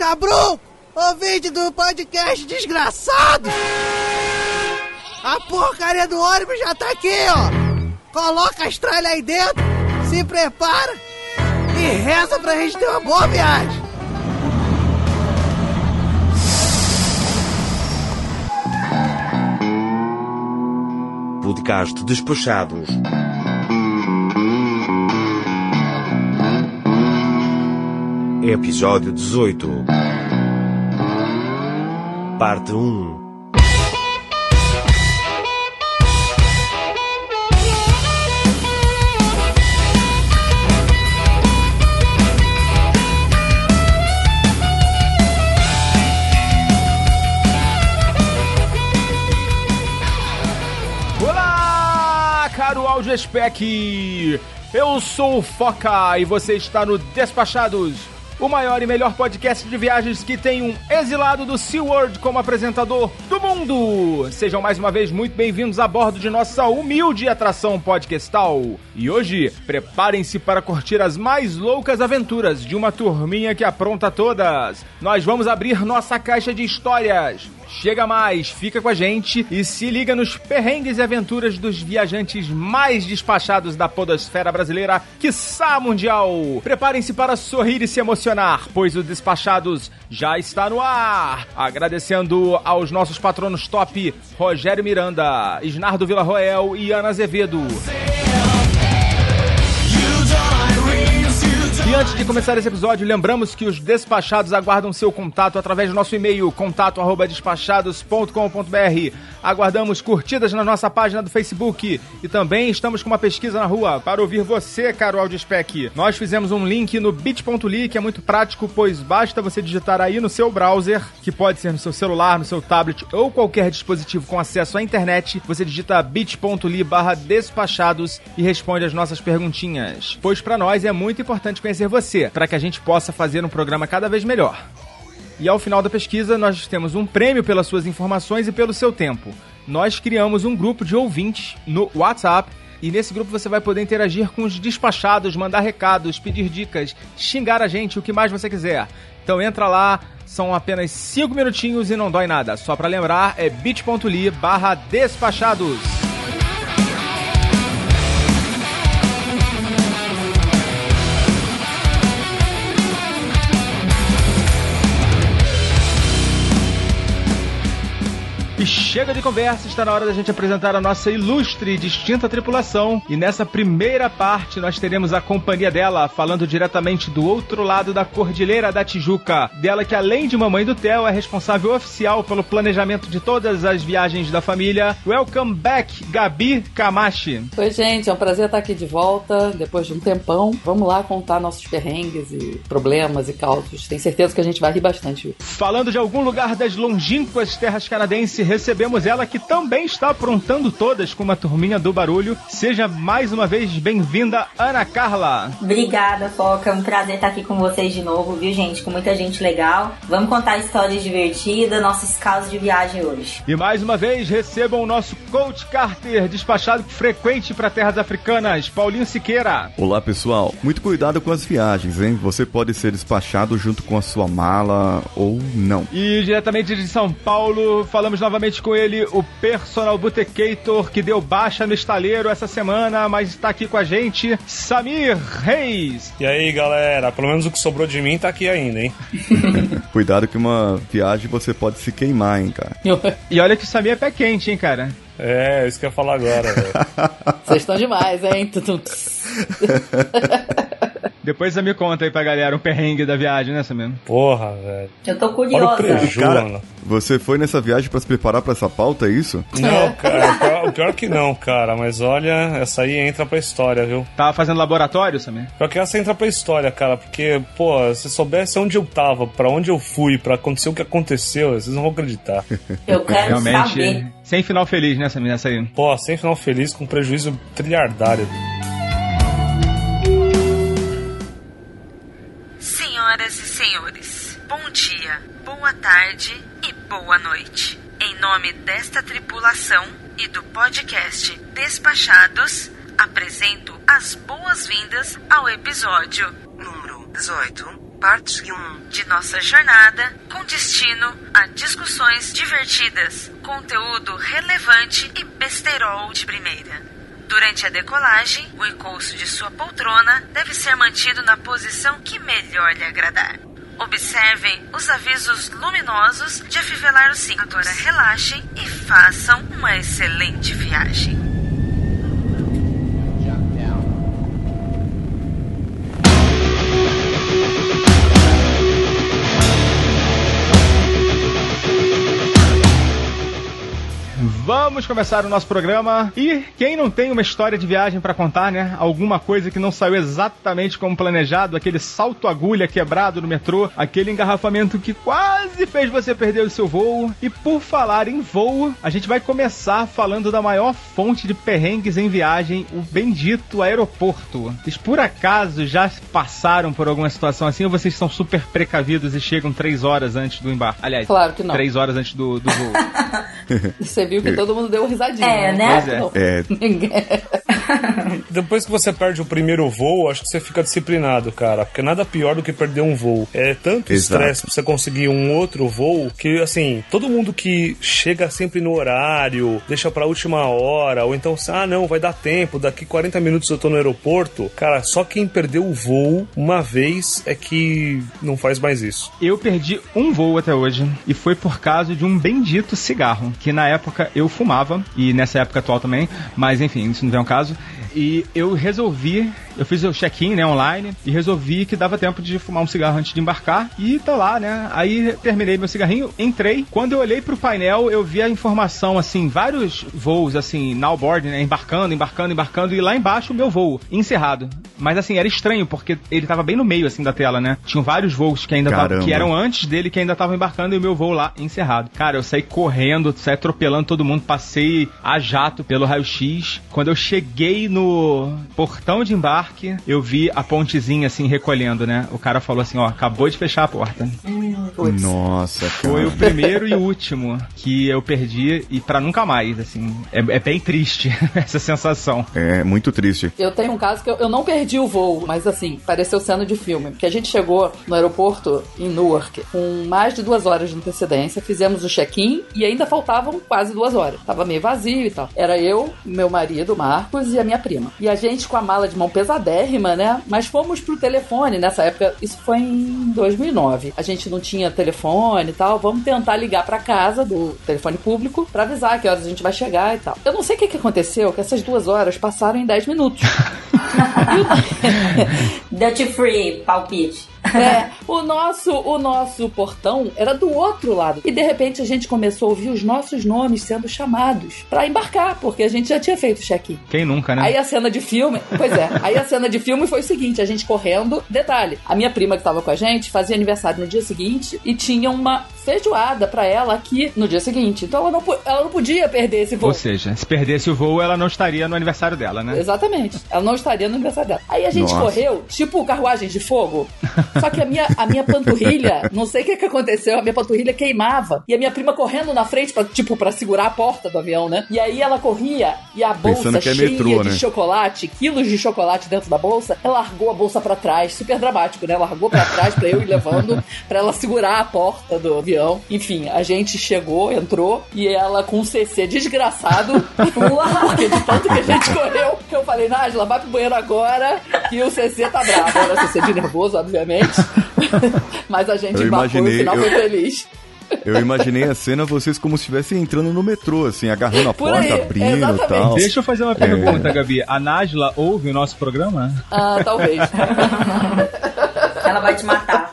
Cabruco! Ouvinte do podcast desgraçado! A porcaria do ônibus já tá aqui, ó! Coloca as tralhas aí dentro, se prepara e reza pra gente ter uma boa viagem! Podcast Despachados. Episódio 18 Parte 1 Olá, caro áudio spec. Eu sou o Foca e você está no Despachados, o maior e melhor podcast de viagens que tem um exilado do SeaWorld como apresentador do mundo. Sejam mais uma vez muito bem-vindos a bordo de nossa humilde atração podcastal. E hoje, preparem-se para curtir as mais loucas aventuras de uma turminha que apronta todas. Nós vamos abrir nossa caixa de histórias. Chega mais, fica com a gente e se liga nos perrengues e aventuras dos viajantes mais despachados da podosfera brasileira, quiçá mundial. Preparem-se para sorrir e se emocionar, pois o Despachados já está no ar. Agradecendo aos nossos patronos top, Rogério Miranda, Isnardo Villarroel e Ana Azevedo. E antes de começar esse episódio, lembramos que os despachados aguardam seu contato através do nosso e-mail, contato@despachados.com.br. Aguardamos curtidas na nossa página do Facebook e também estamos com uma pesquisa na rua para ouvir você, caro Audiospec. Nós fizemos um link no bit.ly que é muito prático, pois basta você digitar aí no seu browser, que pode ser no seu celular, no seu tablet ou qualquer dispositivo com acesso à internet, você digita bit.ly barra despachados e responde as nossas perguntinhas. Pois para nós é muito importante conhecer você, para que a gente possa fazer um programa cada vez melhor. E ao final da pesquisa, nós temos um prêmio pelas suas informações e pelo seu tempo. Nós criamos um grupo de ouvintes no WhatsApp. E nesse grupo você vai poder interagir com os despachados, mandar recados, pedir dicas, xingar a gente, o que mais você quiser. Então entra lá, são apenas 5 minutinhos e não dói nada. Só para lembrar, é bit.ly barra despachados. E chega de conversa, está na hora da gente apresentar a nossa ilustre e distinta tripulação. E nessa primeira parte nós teremos a companhia dela, falando diretamente do outro lado da Cordilheira da Tijuca. Dela que além de mamãe do Theo é responsável oficial pelo planejamento de todas as viagens da família. Welcome back, Gabi Camachi. Oi, gente, é um prazer estar aqui de volta depois de um tempão. Vamos lá contar nossos perrengues e problemas e causos. Tenho certeza que a gente vai rir bastante. Falando de algum lugar das longínquas terras canadenses, recebemos ela que também está aprontando todas com uma turminha do barulho. Seja mais uma vez bem-vinda, Ana Carla. Obrigada, Foca. É um prazer estar aqui com vocês de novo, viu, gente? Com muita gente legal. Vamos contar histórias divertidas, nossos casos de viagem hoje. E mais uma vez recebam o nosso coach Carter, despachado frequente para terras africanas, Paulinho Siqueira. Olá pessoal, muito cuidado com as viagens, hein? Você pode ser despachado junto com a sua mala ou não. E diretamente de São Paulo, falamos novamente com ele, o personal botecator que deu baixa no estaleiro essa semana, mas está aqui com a gente, Samir Reis. E aí galera, pelo menos o que sobrou de mim tá aqui ainda, hein? Cuidado que uma viagem você pode se queimar, hein, cara. E olha que o Samir é pé quente, hein, cara. É, isso que eu ia falar agora, velho. Vocês estão demais, hein? Depois você me conta aí pra galera um perrengue da viagem, né, Samir? Porra, velho. Eu tô Olha o curiosa. preju, Cara, mano. você foi nessa viagem pra se preparar pra essa pauta, é isso? Não, cara, o pior, o pior que não, cara. Mas olha, essa aí entra pra história, viu? Tava fazendo laboratório, Samir? Pior que essa entra pra história, cara. Porque, pô, se soubesse onde eu tava, pra onde eu fui, pra acontecer o que aconteceu, vocês não vão acreditar. Eu quero Realmente, saber. sem final feliz, né, Samir, essa aí? Pô, sem final feliz, com prejuízo trilhardário. Senhoras e senhores, bom dia, boa tarde e boa noite. Em nome desta tripulação e do podcast Despachados, apresento as boas-vindas ao episódio número 18 parte 1 de nossa jornada com destino a discussões divertidas, conteúdo relevante e besterol de primeira. Durante a decolagem, o encosto de sua poltrona deve ser mantido na posição que melhor lhe agradar. Observem os avisos luminosos de afivelar os cintos. Agora relaxem e façam uma excelente viagem. Vamos começar o nosso programa. E quem não tem uma história de viagem pra contar, né? Alguma coisa que não saiu exatamente como planejado, aquele salto agulha quebrado no metrô, aquele engarrafamento que quase fez você perder o seu voo. E por falar em voo, a gente vai começar falando da maior fonte de perrengues em viagem, o bendito aeroporto. Vocês por acaso já passaram por alguma situação assim ou vocês são super precavidos e chegam três horas antes do embarque? Aliás, Claro que não. três horas antes do, do voo. Você viu que todo mundo deu risadinha. É, né? Pois é. É, Ninguém. Depois que você perde o primeiro voo, acho que você fica disciplinado, cara. Porque nada pior do que perder um voo. É tanto estresse pra você conseguir um outro voo que, assim, todo mundo que chega sempre no horário, deixa pra última hora, ou então, ah, não, vai dar tempo, daqui 40 minutos eu tô no aeroporto. Cara, só quem perdeu o voo uma vez é que não faz mais isso. Eu perdi um voo até hoje e foi por causa de um bendito cigarro, que na época eu fumava e nessa época atual também, mas enfim, isso não vem ao caso. E eu resolvi, eu fiz o check-in, né, online, e resolvi que dava tempo de fumar um cigarro antes de embarcar e tá lá, né? Aí terminei meu cigarrinho, entrei. Quando eu olhei pro painel, eu vi a informação assim, vários voos assim, now board, né, embarcando, embarcando, embarcando e lá embaixo o meu voo encerrado. Mas assim, era estranho porque ele tava bem no meio assim da tela, né? Tinham vários voos que ainda tavam- que eram antes dele que ainda estavam embarcando e o meu voo lá encerrado. Cara, eu saí correndo, saí atropelando todo mundo, passei a jato pelo raio-x. Quando eu cheguei no portão de embarque, eu vi a pontezinha assim recolhendo, né? O cara falou assim: ó, acabou de fechar a porta. Nossa, Foi o cara. primeiro e último que eu perdi e pra nunca mais, assim. É, é bem triste essa sensação. É muito triste. Eu tenho um caso que eu, eu não perdi o voo, mas assim, pareceu cena de filme. Porque a gente chegou no aeroporto em Newark com mais de duas horas de antecedência, fizemos o check-in e ainda faltavam quase duas horas. Tava meio vazio e tal. Era eu, meu marido, Marcos, e a minha prima. E a gente com a mala de mão pesadérrima, né? Mas fomos pro telefone nessa época, isso foi em 2009. A gente não tinha telefone e tal. Vamos tentar ligar pra casa do telefone público pra avisar que horas a gente vai chegar e tal. Eu não sei o que, que aconteceu, que essas duas horas passaram em 10 minutos. Duty free, palpite. É, o nosso, o nosso portão era do outro lado. E de repente a gente começou a ouvir os nossos nomes sendo chamados pra embarcar, porque a gente já tinha feito o check-in. Quem nunca, né? Aí a cena de filme, pois é, aí a cena de filme foi o seguinte, a gente correndo, detalhe, a minha prima que tava com a gente fazia aniversário no dia seguinte e tinha uma feijoada pra ela aqui no dia seguinte. Então ela não, ela não podia perder esse voo. Ou seja, se perdesse o voo, ela não estaria no aniversário dela, né? Exatamente. Ela não estaria no aniversário dela. Aí a gente Nossa. correu, tipo carruagens de fogo. Só que a minha, a minha panturrilha, não sei o que, que aconteceu, a minha panturrilha queimava. E a minha prima correndo na frente, pra, tipo, pra segurar a porta do avião, né? E aí ela corria e a bolsa é cheia metrô, de né? chocolate, quilos de chocolate dentro da bolsa, ela largou a bolsa pra trás, super dramático, né? Largou pra trás pra eu ir levando, pra ela segurar a porta do avião. Enfim, a gente chegou, entrou, e ela com um CC desgraçado, porque de tanto que a gente correu, que eu falei, Nájila, vai pro banheiro agora, que o CC tá bravo. Era CC de nervoso, obviamente. Mas a gente Eu embarcou e o imaginei, final eu- foi feliz. Eu imaginei a cena vocês como se estivessem entrando no metrô, assim, agarrando a Por porta, aí, abrindo e tal. Deixa eu fazer uma pergunta, Gabi. A Nájila ouve o nosso programa? Ah, talvez. Ela vai te matar.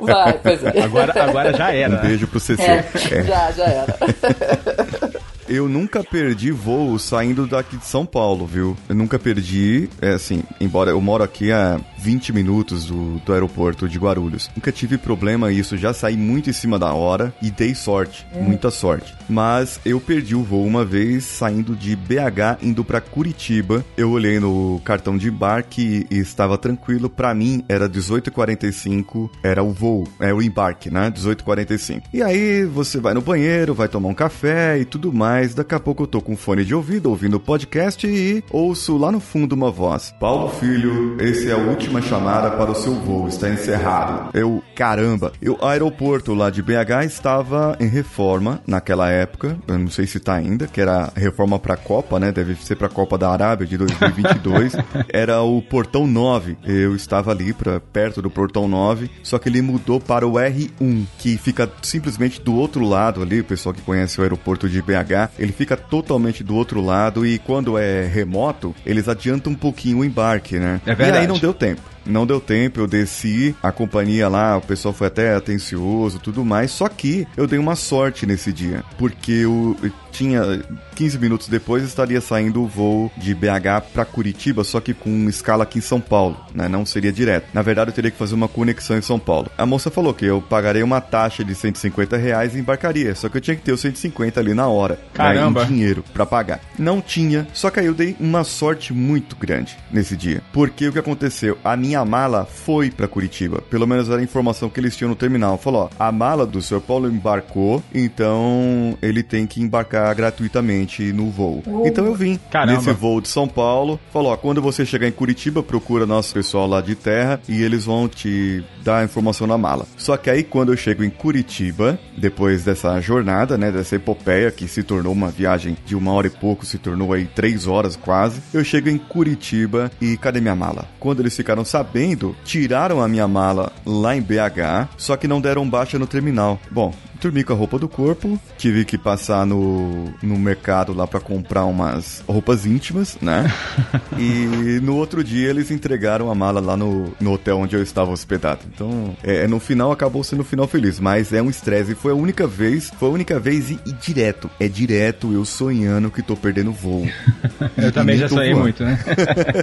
Vai, pois é. Agora, agora já Um era. beijo pro CC. É. É. Já, já era. Eu nunca perdi voo saindo daqui de São Paulo, viu? Eu nunca perdi, é assim, embora eu moro aqui a 20 minutos do, do aeroporto de Guarulhos. Nunca tive problema isso, já saí muito em cima da hora e dei sorte, muita sorte. Mas eu perdi o voo uma vez saindo de BH indo pra Curitiba. Eu olhei no cartão de embarque e estava tranquilo. Pra mim era 18h45, era o voo, é o embarque, né? 18h45. E aí você vai no banheiro, vai tomar um café e tudo mais. Mas daqui a pouco eu tô com fone de ouvido, ouvindo o podcast e ouço lá no fundo uma voz. Paulo Filho, esse é a última chamada para o seu voo, está encerrado. Eu, caramba, eu, o aeroporto lá de BH estava em reforma naquela época, eu não sei se tá ainda, que era reforma pra Copa, né? Deve ser pra Copa da Arábia de 2022. era o portão 9. Eu estava ali pra, perto do portão 9, só que ele mudou para o R1, que fica simplesmente do outro lado ali, o pessoal que conhece o aeroporto de BH, ele fica totalmente do outro lado e quando é remoto, eles adiantam um pouquinho o embarque, né? É E verdade. aí não deu tempo. Não deu tempo, eu desci, a companhia lá, o pessoal foi até atencioso, tudo mais. Só que eu dei uma sorte nesse dia, porque eu, tinha 15 minutos depois estaria saindo o voo de BH para Curitiba, só que com escala aqui em São Paulo, né? Não seria direto. Na verdade, eu teria que fazer uma conexão em São Paulo. A moça falou que eu pagarei uma taxa de 150 reais e embarcaria, só que eu tinha que ter os 150 ali na hora, Caramba. né, em dinheiro para pagar. Não tinha, só que aí eu dei uma sorte muito grande nesse dia, porque o que aconteceu? A minha mala foi para Curitiba, pelo menos era a informação que eles tinham no terminal. Falou, ó, a mala do Sr. Paulo embarcou, então ele tem que embarcar gratuitamente no voo. Então eu vim Caramba. nesse voo de São Paulo. Falou, ó, quando você chegar em Curitiba, procura nosso pessoal lá de terra e eles vão te dar a informação na mala. Só que aí quando eu chego em Curitiba, depois dessa jornada, né, dessa epopeia que se tornou uma viagem de uma hora e pouco, se tornou aí três horas quase, eu chego em Curitiba e cadê minha mala? Quando eles ficaram sabendo, tiraram a minha mala lá em BH, só que não deram baixa no terminal. Bom, dormi com a roupa do corpo, tive que passar no, no mercado lá pra comprar umas roupas íntimas, né? e no outro dia eles entregaram a mala lá no, no hotel onde eu estava hospedado. Então, é, no final acabou sendo um final feliz, mas é um estresse. Foi a única vez, foi a única vez e, e direto. É direto eu sonhando que tô perdendo voo. Eu E também já sonhei voando. muito, né?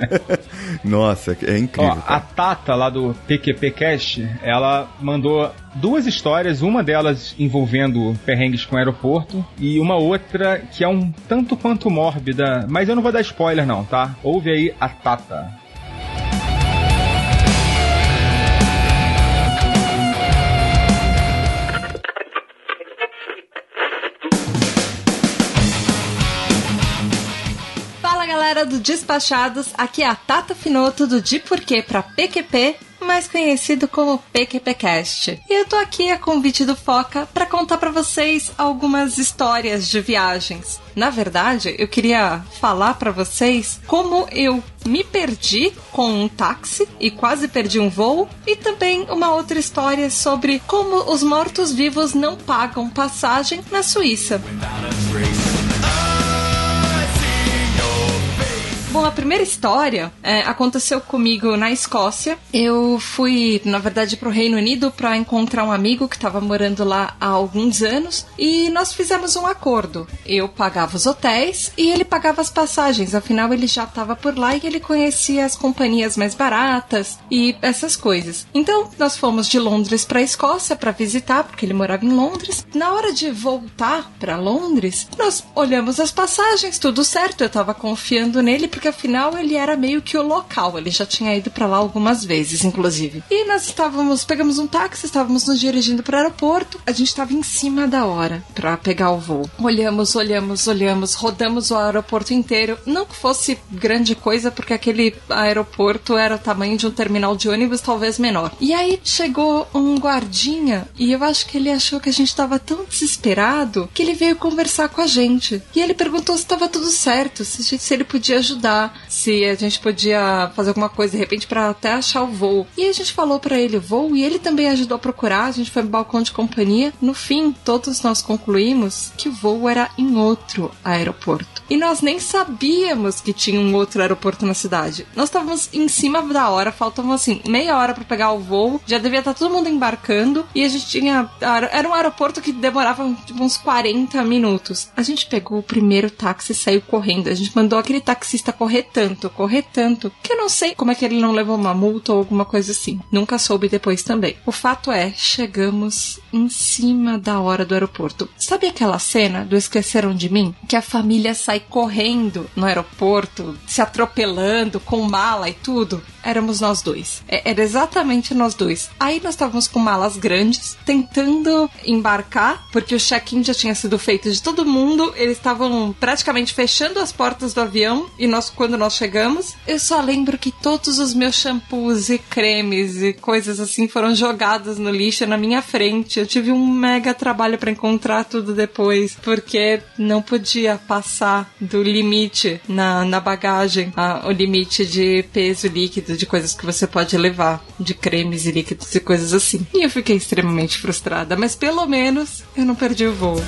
Nossa, é incrível. Ó, a. Tata lá do PQP Cast, ela mandou duas histórias, uma delas envolvendo perrengues com aeroporto e uma outra que é um tanto quanto mórbida, mas eu não vou dar spoiler não, tá? Ouve aí a Tata. Fala galera do Despachados, aqui é a Tata Finoto do De Porquê pra PQP, mais conhecido como PQPcast. E eu tô aqui a convite do Foca para contar pra vocês algumas histórias de viagens. Na verdade, eu queria falar pra vocês como eu me perdi com um táxi e quase perdi um voo, e também uma outra história sobre como os mortos-vivos não pagam passagem na Suíça. Bom, a primeira história é, aconteceu comigo na Escócia. Eu fui, na verdade, pro Reino Unido para encontrar um amigo que estava morando lá há alguns anos e nós fizemos um acordo. Eu pagava os hotéis e ele pagava as passagens. Afinal, ele já estava por lá e ele conhecia as companhias mais baratas e essas coisas. Então, nós fomos de Londres para Escócia para visitar, porque ele morava em Londres. Na hora de voltar para Londres, nós olhamos as passagens, tudo certo. Eu estava confiando nele porque afinal ele era meio que o local. Ele já tinha ido para lá algumas vezes, inclusive. E nós estávamos, pegamos um táxi, estávamos nos dirigindo para o aeroporto. A gente estava em cima da hora para pegar o voo. Olhamos, olhamos, olhamos, rodamos o aeroporto inteiro. Não que fosse grande coisa, porque aquele aeroporto era o tamanho de um terminal de ônibus, talvez menor. E aí chegou um guardinha e eu acho que ele achou que a gente estava tão desesperado que ele veio conversar com a gente. E ele perguntou se estava tudo certo, se, se ele podia ajudar, se a gente podia fazer alguma coisa de repente para até achar o voo. E a gente falou para ele o voo e ele também ajudou a procurar. A gente foi no balcão de companhia. No fim, todos nós concluímos que o voo era em outro aeroporto. E nós nem sabíamos que tinha um outro aeroporto na cidade. Nós estávamos em cima da hora, faltavam assim meia hora para pegar o voo. Já devia estar todo mundo embarcando e a gente tinha era um aeroporto que demorava tipo, uns 40 minutos. A gente pegou o primeiro táxi e saiu correndo. A gente mandou aquele taxista correr tanto, correr tanto, que eu não sei como é que ele não levou uma multa ou alguma coisa assim. Nunca soube depois também. O fato é, chegamos em cima da hora do aeroporto. Sabe aquela cena do Esqueceram de Mim? Que a família sai correndo no aeroporto, se atropelando com mala e tudo? Éramos nós dois. É- Era exatamente nós dois. Aí nós estávamos com malas grandes, tentando embarcar, porque o check-in já tinha sido feito de todo mundo. Eles estavam praticamente fechando as portas do avião e nós, quando nós chegamos, eu só lembro que todos os meus shampoos e cremes e coisas assim foram jogados no lixo na minha frente. Eu tive um mega trabalho para encontrar tudo depois, porque não podia passar do limite na, na bagagem, a- o limite de peso líquido, de coisas que você pode levar, de cremes e líquidos e coisas assim. E eu fiquei extremamente frustrada, mas pelo menos eu não perdi o voo.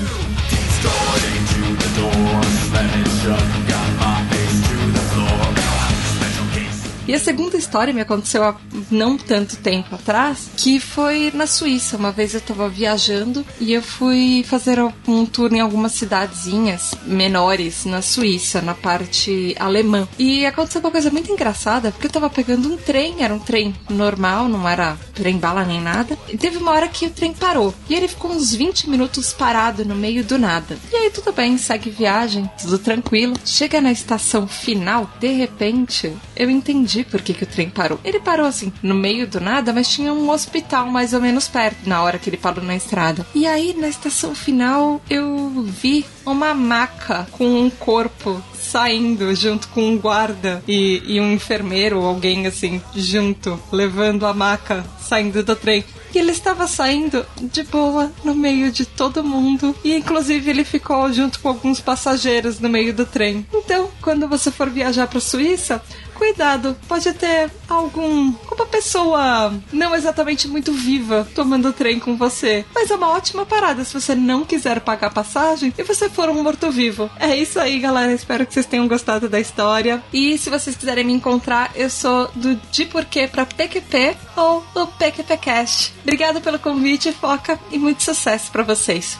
E a segunda história me aconteceu há não tanto tempo atrás, que foi na Suíça. Uma vez eu tava viajando e eu fui fazer um tour em algumas cidadezinhas menores na Suíça, na parte alemã. E aconteceu uma coisa muito engraçada, porque eu tava pegando um trem, era um trem normal, não era trem bala nem nada. E teve uma hora que o trem parou. E ele ficou uns 20 minutos parado no meio do nada. E aí tudo bem, segue viagem, tudo tranquilo. Chega na estação final, de repente, eu entendi por que, que o trem parou. Ele parou assim, no meio do nada, mas tinha um hospital mais ou menos perto na hora que ele parou na estrada. E aí, na estação final, eu vi uma maca com um corpo saindo junto com um guarda e, e um enfermeiro alguém assim junto, levando a maca saindo do trem. E ele estava saindo de boa no meio de todo mundo. E inclusive ele ficou junto com alguns passageiros no meio do trem. Então, quando você for viajar para Suíça, cuidado, pode ter algum. uma pessoa não exatamente muito viva tomando trem com você. Mas é uma ótima parada se você não quiser pagar passagem e você for um morto-vivo. É isso aí, galera. Espero que vocês tenham gostado da história. E se vocês quiserem me encontrar, eu sou do De Porquê pra PQP ou o PQPcast. Obrigada pelo convite, Foca, e muito sucesso pra vocês.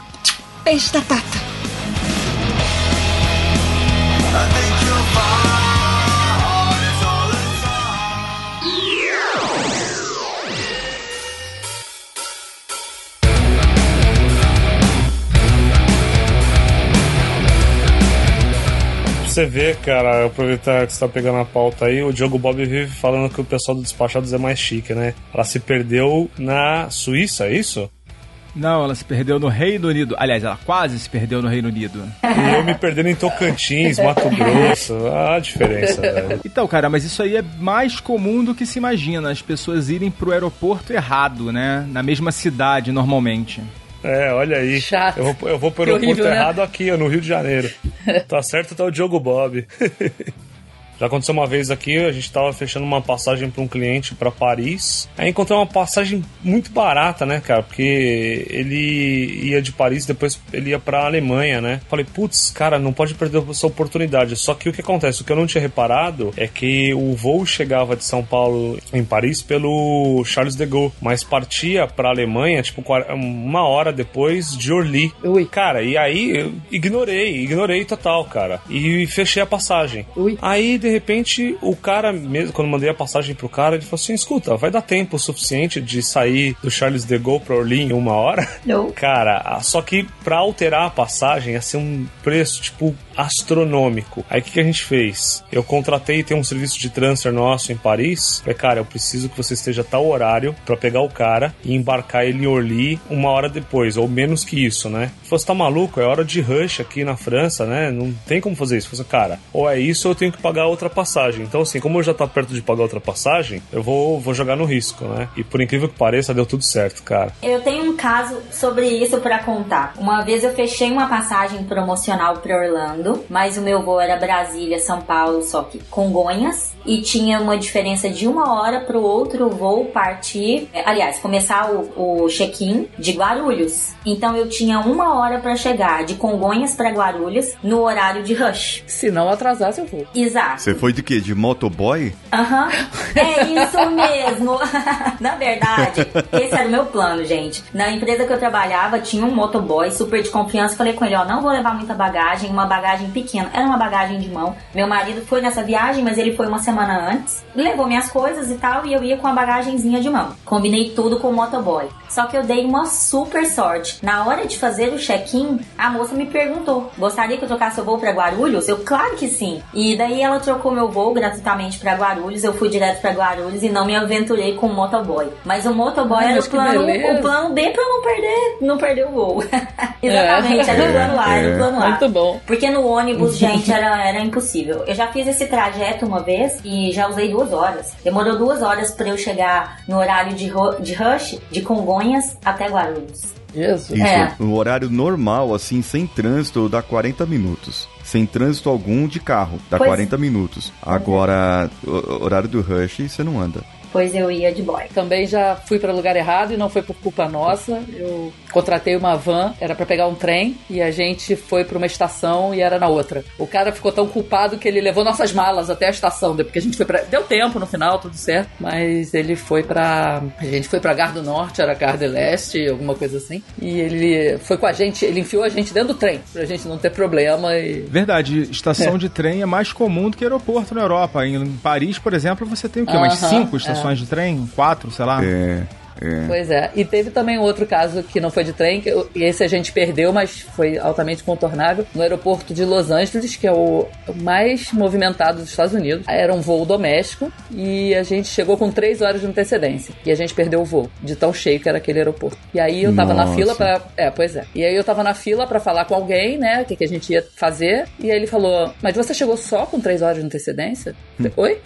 Beijo da Tata. Pra você ver, cara, aproveitar que você tá pegando a pauta aí, o Diogo Bob vive falando que o pessoal do Despachados é mais chique, né? Ela se perdeu na Suíça, é isso? Não, ela se perdeu no Reino Unido. Aliás, ela quase se perdeu no Reino Unido. E eu me perdendo em Tocantins, Mato Grosso. Ah, a diferença, velho. Então, cara, mas isso aí é mais comum do que se imagina. As pessoas irem pro aeroporto errado, né? Na mesma cidade, normalmente. É, olha aí. Chato. Eu vou, eu vou aeroporto horrível, né? errado aqui, no Rio de Janeiro. tá certo, tá o Diogo Bob. Já aconteceu uma vez aqui, a gente tava fechando uma passagem para um cliente para Paris. Aí encontrei uma passagem muito barata, né, cara? Porque ele ia de Paris, depois ele ia pra Alemanha, né? Falei, putz, cara, não pode perder essa oportunidade. Só que o que acontece? O que eu não tinha reparado é que o voo chegava de São Paulo em Paris pelo Charles de Gaulle, mas partia pra Alemanha, tipo, uma hora depois de Orly. Ui. Cara, e aí eu ignorei, ignorei total, cara. E fechei a passagem. Ui. Aí, de repente, o cara, mesmo quando mandei a passagem pro cara, ele falou assim: escuta, vai dar tempo suficiente de sair do Charles de Gaulle pra Orly em uma hora? Não. Cara, só que pra alterar a passagem ia ser um preço, tipo, astronômico. Aí o que, que a gente fez? Eu contratei, tem um serviço de transfer nosso em Paris. Falei, cara, eu preciso que você esteja a tal horário pra pegar o cara e embarcar ele em Orly uma hora depois, ou menos que isso, né? Falou, você tá maluco? É hora de rush aqui na França, né? Não tem como fazer isso. Falei, cara, ou é isso ou eu tenho que pagar outra passagem. Então, assim, como eu já tá perto de pagar outra passagem, eu vou, vou jogar no risco, né? E por incrível que pareça, deu tudo certo, cara. Eu tenho um caso sobre isso pra contar. Uma vez eu fechei uma passagem promocional pra Orlando, mas o meu voo era Brasília, São Paulo, só que Congonhas. E tinha uma diferença de uma hora pro outro voo partir. Aliás, começar o, o check-in de Guarulhos. Então eu tinha uma hora pra chegar de Congonhas pra Guarulhos no horário de rush. Se não atrasasse, eu vou. Exato. Você foi de quê? De motoboy? Aham, é isso mesmo. Na verdade, esse era o meu plano, gente. Na empresa que eu trabalhava, tinha um motoboy super de confiança. Falei com ele, ó, não vou levar muita bagagem, uma bagagem bagagem pequena, era uma bagagem de mão. Meu marido foi nessa viagem, mas ele foi uma semana antes, levou minhas coisas e tal, e eu ia com a bagagenzinha de mão. Combinei tudo com o motoboy. Só que eu dei uma super sorte. Na hora de fazer o check-in, a moça me perguntou: gostaria que eu trocasse o voo para Guarulhos? Eu, claro que sim. E daí ela trocou meu voo gratuitamente para Guarulhos. Eu fui direto para Guarulhos e não me aventurei com o motoboy. Mas o motoboy Ai, era o plano, o plano B pra eu não perder, não perder o voo. Exatamente, era o plano A, era o plano A. Muito bom. Porque no ônibus, gente, era, era impossível. Eu já fiz esse trajeto uma vez e já usei duas horas. Demorou duas horas pra eu chegar no horário de, de rush, de Congonhas até Guarulhos. Jesus. Isso, É. no horário normal, assim, sem trânsito, dá 40 minutos. Sem trânsito algum de carro, dá Pois- 40 minutos. Agora, o- horário do rush, você não anda. Pois eu ia de boy. Também já fui para lugar errado e não foi por culpa nossa. Eu contratei uma van, era para pegar um trem e a gente foi para uma estação e era na outra. O cara ficou tão culpado que ele levou nossas malas até a estação, porque a gente foi para deu tempo no final, tudo certo, mas ele foi para a gente foi para Gar do Norte, era Gar do Leste, alguma coisa assim. E ele foi com a gente, ele enfiou a gente dentro do trem, pra gente não ter problema e Verdade, estação É. de trem é mais comum do que aeroporto na Europa. Em Paris, por exemplo, você tem o quê? Umas Aham, cinco é. Estações de trem? Quatro, sei lá. É, é. Pois é. E teve também um outro caso que não foi de trem, que e esse a gente perdeu, mas foi altamente contornável, no aeroporto de Los Angeles, que é o mais movimentado dos Estados Unidos. Era um voo doméstico e a gente chegou com três horas de antecedência. E a gente perdeu o voo, de tão cheio que era aquele aeroporto. E aí eu tava na Nossa. fila pra. É, pois é. E aí eu tava na fila pra falar com alguém, né, o que, que a gente ia fazer. E aí ele falou: Mas você chegou só com três horas de antecedência? Falei, Oi?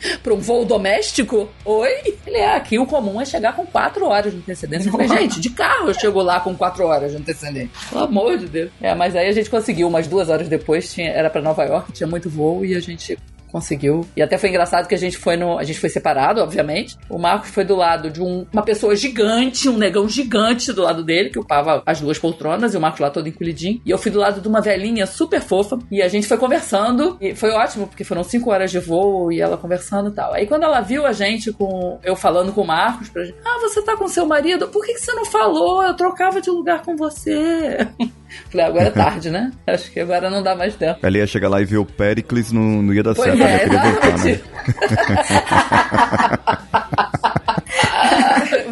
para um voo doméstico? Oi? Ele é, aqui o comum é chegar com quatro horas de antecedência. Eu falei, gente, de carro eu chego lá com quatro horas de antecedência. Pelo amor de Deus. É, mas aí a gente conseguiu, umas duas horas depois, tinha, era para Nova York, tinha muito voo e a gente conseguiu. E até foi engraçado que a gente foi no. A gente foi separado, obviamente. O Marcos foi do lado de um- uma pessoa gigante, um negão gigante do lado dele, que ocupava as duas poltronas, e o Marcos lá todo encolhidinho. E eu fui do lado de uma velhinha super fofa. E a gente foi conversando. E foi ótimo, porque foram cinco horas de voo e ela conversando e tal. Aí quando ela viu a gente com. Eu falando com o Marcos pra gente. Ah, você tá com seu marido? Por que, que você não falou? Eu trocava de lugar com você. Falei, agora é tarde, né? Acho que agora não dá mais tempo. Ela ia chegar lá e ver o Pericles, não, não ia dar Pois certo, ela é, ia querer voltar, né?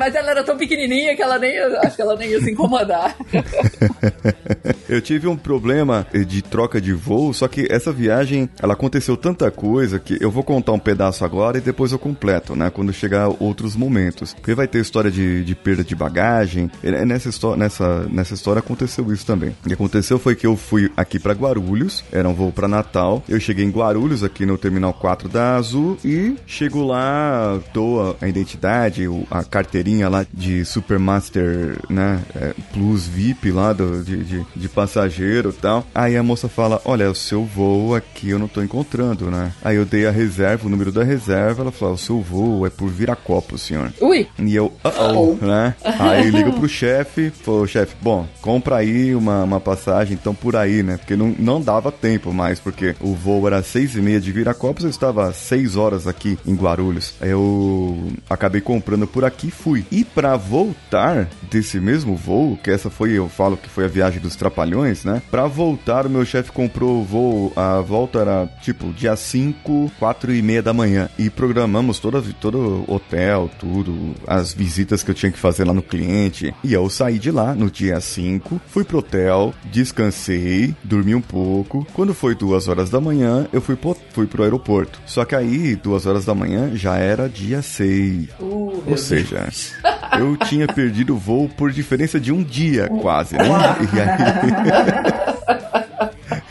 Mas ela era tão pequenininha que ela nem, acho que ela nem ia se incomodar. Eu tive um problema de troca de voo, só que essa viagem, ela aconteceu tanta coisa que eu vou contar um pedaço agora e depois eu completo, né? Quando chegar outros momentos. Porque vai ter história de, de perda de bagagem. E Nessa, nessa, nessa história aconteceu isso também. O que aconteceu foi que eu fui aqui pra Guarulhos, era um voo pra Natal. Eu cheguei em Guarulhos, aqui no Terminal 4 da Azul, e chego lá, dou a, identidade, a carteirinha lá de Supermaster, né? é, Plus VIP lá do, de, de, de passageiro e tal. Aí a moça fala: Olha, o seu voo aqui eu não tô encontrando, né? Aí eu dei a reserva, o número da reserva. Ela falou: O seu voo é por Viracopos, senhor. Ui! E eu, uh oh, né? Aí liga pro chefe, falou, chefe, bom, compra aí uma, uma passagem, então por aí, né? Porque não, não dava tempo mais, porque o voo era seis e meia de Viracopos, eu estava seis horas aqui em Guarulhos. Aí eu acabei comprando por aqui e fui. E pra voltar desse mesmo voo, que essa foi, eu falo que foi a viagem dos Trapalhões, né? Pra voltar, o meu chefe comprou o voo, a volta era tipo dia 5, quatro e meia da manhã. E programamos toda, todo o hotel, tudo, as visitas que eu tinha que fazer lá no cliente. E eu saí de lá no dia 5, fui pro hotel, descansei, dormi um pouco. Quando foi duas horas da manhã, eu fui pro, fui pro aeroporto. Só que aí, duas horas da manhã, já era dia 6. Uh, Ou seja, eu tinha perdido o voo por diferença de um dia, quase, né? E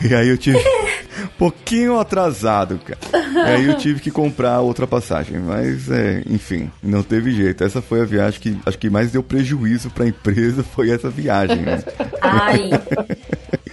aí... e aí eu tive... pouquinho atrasado, cara. E aí eu tive que comprar outra passagem. Mas, é, enfim, não teve jeito. Essa foi a viagem que acho que mais deu prejuízo pra empresa, foi essa viagem, né? Ai,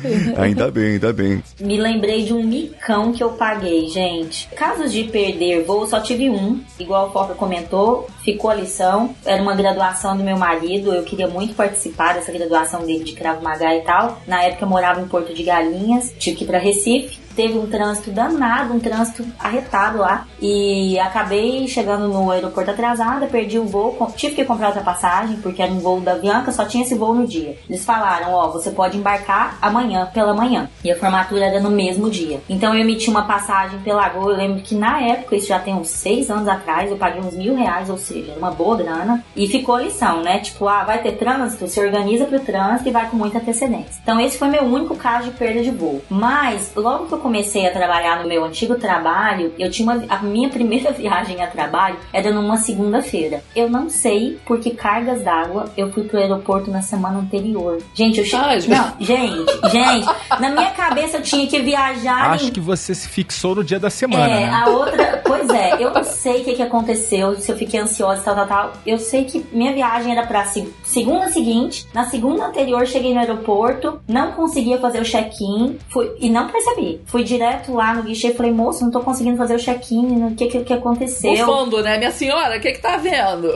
Ainda bem, ainda bem. me lembrei de um micão que eu paguei, gente. Casos de perder voo, só tive um. Igual o Foca comentou, ficou a lição. Era uma graduação do meu marido. Eu queria muito participar dessa graduação dele de Cravo Magá e tal. Na época eu morava em Porto de Galinhas. Tive que ir pra Recife. Teve um trânsito danado, um trânsito arretado lá. E acabei chegando no aeroporto atrasada, perdi o voo, tive que comprar outra passagem, porque era um voo da Bianca, só tinha esse voo no dia. Eles falaram, ó, você pode embarcar amanhã, pela manhã. E a formatura era no mesmo dia. Então eu emiti uma passagem pela Gol, eu lembro que na época, isso já tem uns seis anos atrás, eu paguei uns mil reais, ou seja, uma boa grana. E ficou a lição, né? Tipo, ah, vai ter trânsito, se organiza pro trânsito e vai com muita antecedência. Então esse foi meu único caso de perda de voo. Mas, logo que eu comecei a trabalhar no meu antigo trabalho, eu tinha uma, a minha primeira viagem a trabalho era numa segunda-feira. Eu não sei por que cargas d'água eu fui pro aeroporto na semana anterior. Gente, eu cheguei. Não, gente, gente, na minha cabeça eu tinha que viajar Acho em que você se fixou no dia da semana, é, né? a outra. Pois é, eu não sei o que, que aconteceu, se eu fiquei ansiosa e tal, tal, tal. Eu sei que minha viagem era pra se- segunda seguinte. Na segunda anterior, cheguei no aeroporto, não conseguia fazer o check-in fui- e não percebi. Fui direto lá no guichê e falei, moço, não tô conseguindo fazer o check-in, o que, que, que aconteceu? Bufando, né? Minha senhora, o que que tá vendo?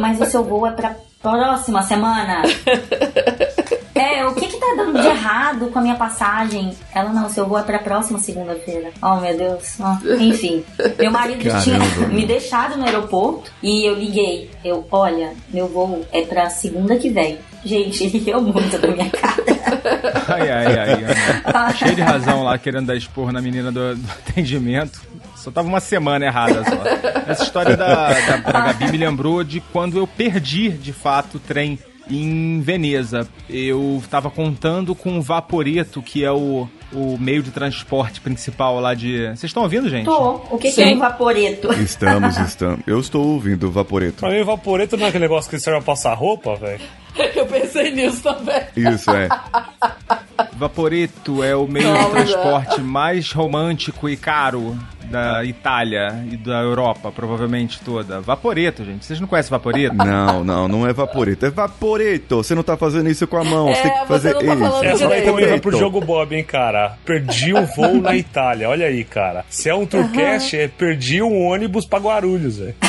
Mas o seu voo é pra próxima semana. É, o que que tá dando de errado com a minha passagem? Ela, não, seu voo é pra próxima segunda-feira. Oh, meu Deus. Ó, Enfim, meu marido tinha Caramba. me deixado no aeroporto e eu liguei. Eu, olha, meu voo é pra segunda que vem. Gente, ele riu muito da minha cara. Ai, ai, ai. ai. Cheio de razão lá, querendo dar esporro na menina do, do atendimento. Só tava uma semana errada só. Essa história da, da, da Gabi me lembrou de quando eu perdi, de fato, o trem em Veneza. Eu tava contando com o Vaporeto, que é o, o meio de transporte principal lá de... Vocês estão ouvindo, gente? Tô. O que, que é um vaporeto? Estamos, estamos. Eu estou ouvindo o Vaporeto. Pra mim, vaporeto não é aquele negócio que serve pra passar roupa, velho? Eu pensei nisso também. Isso, é. Vaporeto é o meio Não, de transporte mais romântico e caro da Itália e da Europa, provavelmente toda. Vaporeto, gente. Vocês não conhecem Vaporeto? Não, não, não é Vaporeto. É Vaporeto. Você não tá fazendo isso com a mão. Você É, tem que você fazer não tá isso. Essa daí também vai pro jogo Bob, hein, cara? Perdi um voo na Itália. Olha aí, cara. Se é um Tourcast, é perdi um ônibus pra Guarulhos, velho.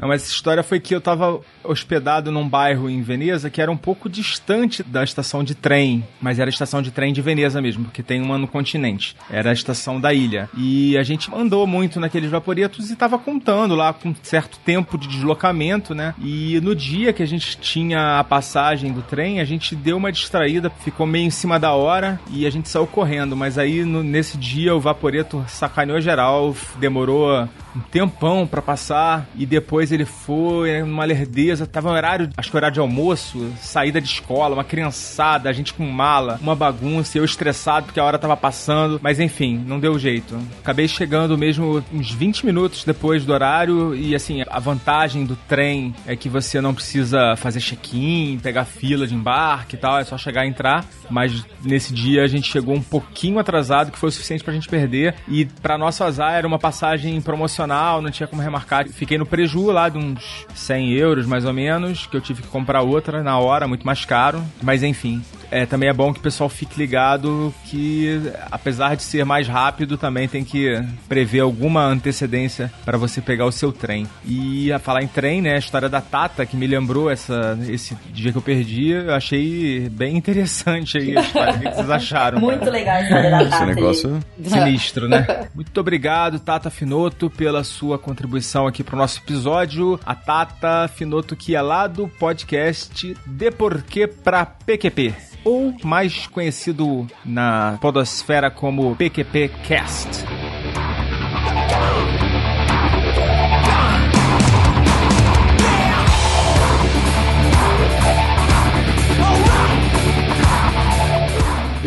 Não, mas essa história foi que eu tava hospedado num bairro em Veneza que era um pouco distante da estação de trem, mas era a estação de trem de Veneza mesmo, porque tem uma no continente. Era a estação da ilha. E a gente andou muito naqueles vaporetos e tava contando lá com certo tempo de deslocamento, né? E no dia que a gente tinha a passagem do trem, a gente deu uma distraída, ficou meio em cima da hora e a gente saiu correndo, mas aí no- nesse dia o vaporeto sacaneou geral, demorou um tempão pra passar e depois ele foi numa lerdeza, tava no horário, acho que horário de almoço, saída de escola, uma criançada, a gente com mala, uma bagunça, eu estressado porque a hora tava passando, mas enfim, não deu jeito. Acabei chegando mesmo uns 20 minutos depois do horário e assim, a vantagem do trem é que você não precisa fazer check-in, pegar fila de embarque e tal, é só chegar e entrar, mas nesse dia a gente chegou um pouquinho atrasado, que foi o suficiente pra gente perder. E pra nosso azar era uma passagem promocional, não tinha como remarcar. Fiquei no preju lá de uns 100 euros mais ou menos, que eu tive que comprar outra na hora, muito mais caro, mas enfim. É, também é bom que o pessoal fique ligado que, apesar de ser mais rápido, também tem que prever alguma antecedência para você pegar o seu trem. E a falar em trem, né, a história da Tata, que me lembrou essa, esse dia que eu perdi, eu achei bem interessante aí a história. O que vocês acharam? Muito legal a história da Esse Tata. negócio. Sinistro, né? Muito obrigado, Tata Finoto, pela sua contribuição aqui pro nosso episódio. A Tata Finoto, que é lá do podcast De Porquê pra PQP. Ou mais conhecido na podosfera como PQP Cast.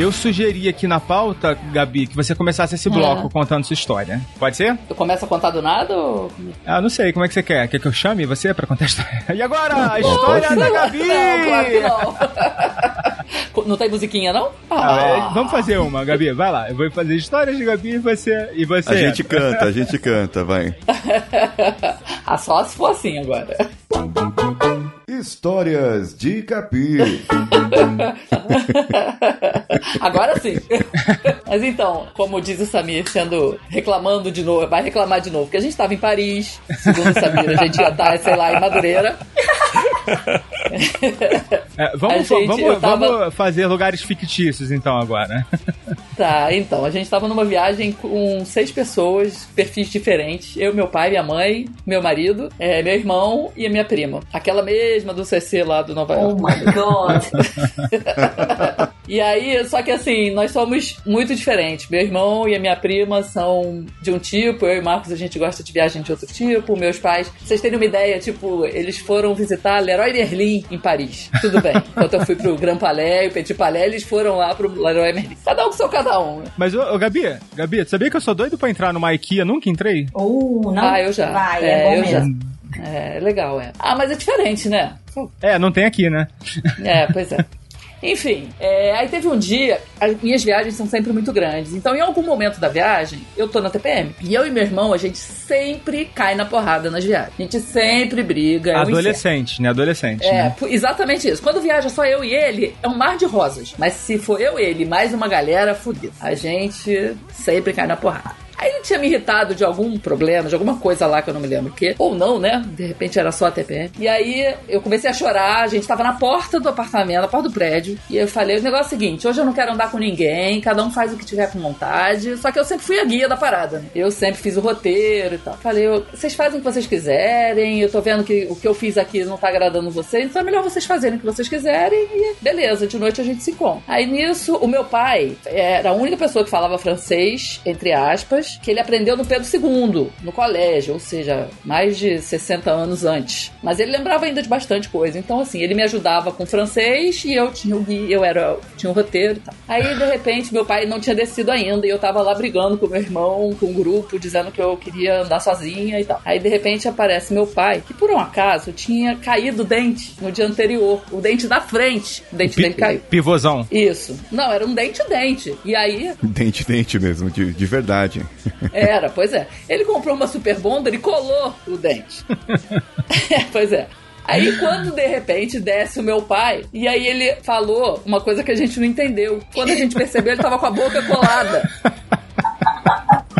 Eu sugeri aqui na pauta, Gabi, que você começasse esse bloco contando sua história. Pode ser? Eu começo a contar do nada ou... Ah, não sei, como é que você quer? Quer que eu chame você pra contar a história? E agora, a história da Gabi! Não, claro que não. não tem musiquinha, não? Ah, é, vamos fazer uma, Gabi, vai lá. Eu vou fazer histórias de Gabi e você. E você A gente canta, a gente canta, vai. Ah, só se for assim agora. Histórias de Capi. Agora sim. Mas então, como diz o Samir, sendo reclamando de novo, vai reclamar de novo, porque a gente estava em Paris, segundo o Samir, a gente ia estar, sei lá, em Madureira. É, vamos, gente- vamos, tava- vamos fazer lugares fictícios então agora. Tá, então, a gente tava numa viagem com seis pessoas, perfis diferentes. Eu, meu pai, minha mãe, meu marido, é, meu irmão e a minha prima. Aquela mesma do CC lá do Nova Oh York. my god. E aí, só que assim, nós somos muito diferentes. Meu irmão e a minha prima são de um tipo, eu e o Marcos a gente gosta de viagem de outro tipo. Meus pais, vocês terem uma ideia, tipo, eles foram visitar Leroy Merlin em Paris. Tudo bem. Enquanto eu fui pro Grand Palais e o Petit Palais, eles foram lá pro Leroy Merlin. Cada um com seu cada Mas, ô, ô, Gabi, Gabi, tu sabia que eu sou doido pra entrar numa IKEA? Nunca entrei? Uh, não. Ah, eu já. Vai, é, É, bom eu já. mesmo. É, legal, é. Ah, mas é diferente, né? É, não tem aqui, né? É, pois é. Enfim, é, aí teve um dia, as minhas viagens são sempre muito grandes. Então, em algum momento da viagem, eu tô na TPM. E eu e meu irmão, a gente sempre cai na porrada nas viagens. A gente sempre briga. é um. Adolescente, né? Adolescente. É, né? exatamente isso. Quando viaja só eu e ele, é um mar de rosas. Mas se for eu e ele, mais uma galera, fudido. A gente sempre cai na porrada. Aí ele tinha me irritado de algum problema, de alguma coisa lá que eu não me lembro o quê. Ou não, né? De repente era só a TPM. E aí eu comecei a chorar, a gente tava na porta do apartamento, na porta do prédio. E eu falei, o negócio é o seguinte, hoje eu não quero andar com ninguém, cada um faz o que tiver com vontade. Só que eu sempre fui a guia da parada, né? Eu sempre fiz o roteiro e tal. Falei, vocês fazem o que vocês quiserem, eu tô vendo que o que eu fiz aqui não tá agradando vocês, então é melhor vocês fazerem o que vocês quiserem e beleza, de noite a gente se encontra. Aí nisso, o meu pai era a única pessoa que falava francês, entre aspas, que ele aprendeu no Pedro II, no colégio, ou seja, mais de 60 anos antes. Mas ele lembrava ainda de bastante coisa. Então, assim, ele me ajudava com francês e eu tinha o guia, eu era, tinha o roteiro e tal. Aí, de repente, meu pai não tinha descido ainda e eu tava lá brigando com meu irmão, com o grupo, dizendo que eu queria andar sozinha e tal. Aí, de repente, aparece meu pai, que por um acaso tinha caído o dente no dia anterior. O dente da frente, o dente dele caiu. Pivôzão. Isso. Não, era um dente-dente. E aí, Dente, dente mesmo, de, de verdade. era, pois é. Ele comprou uma super bonder e colou o dente. É, pois é. Aí, quando de repente desce o meu pai, e aí ele falou uma coisa que a gente não entendeu. Quando a gente percebeu, ele tava com a boca colada.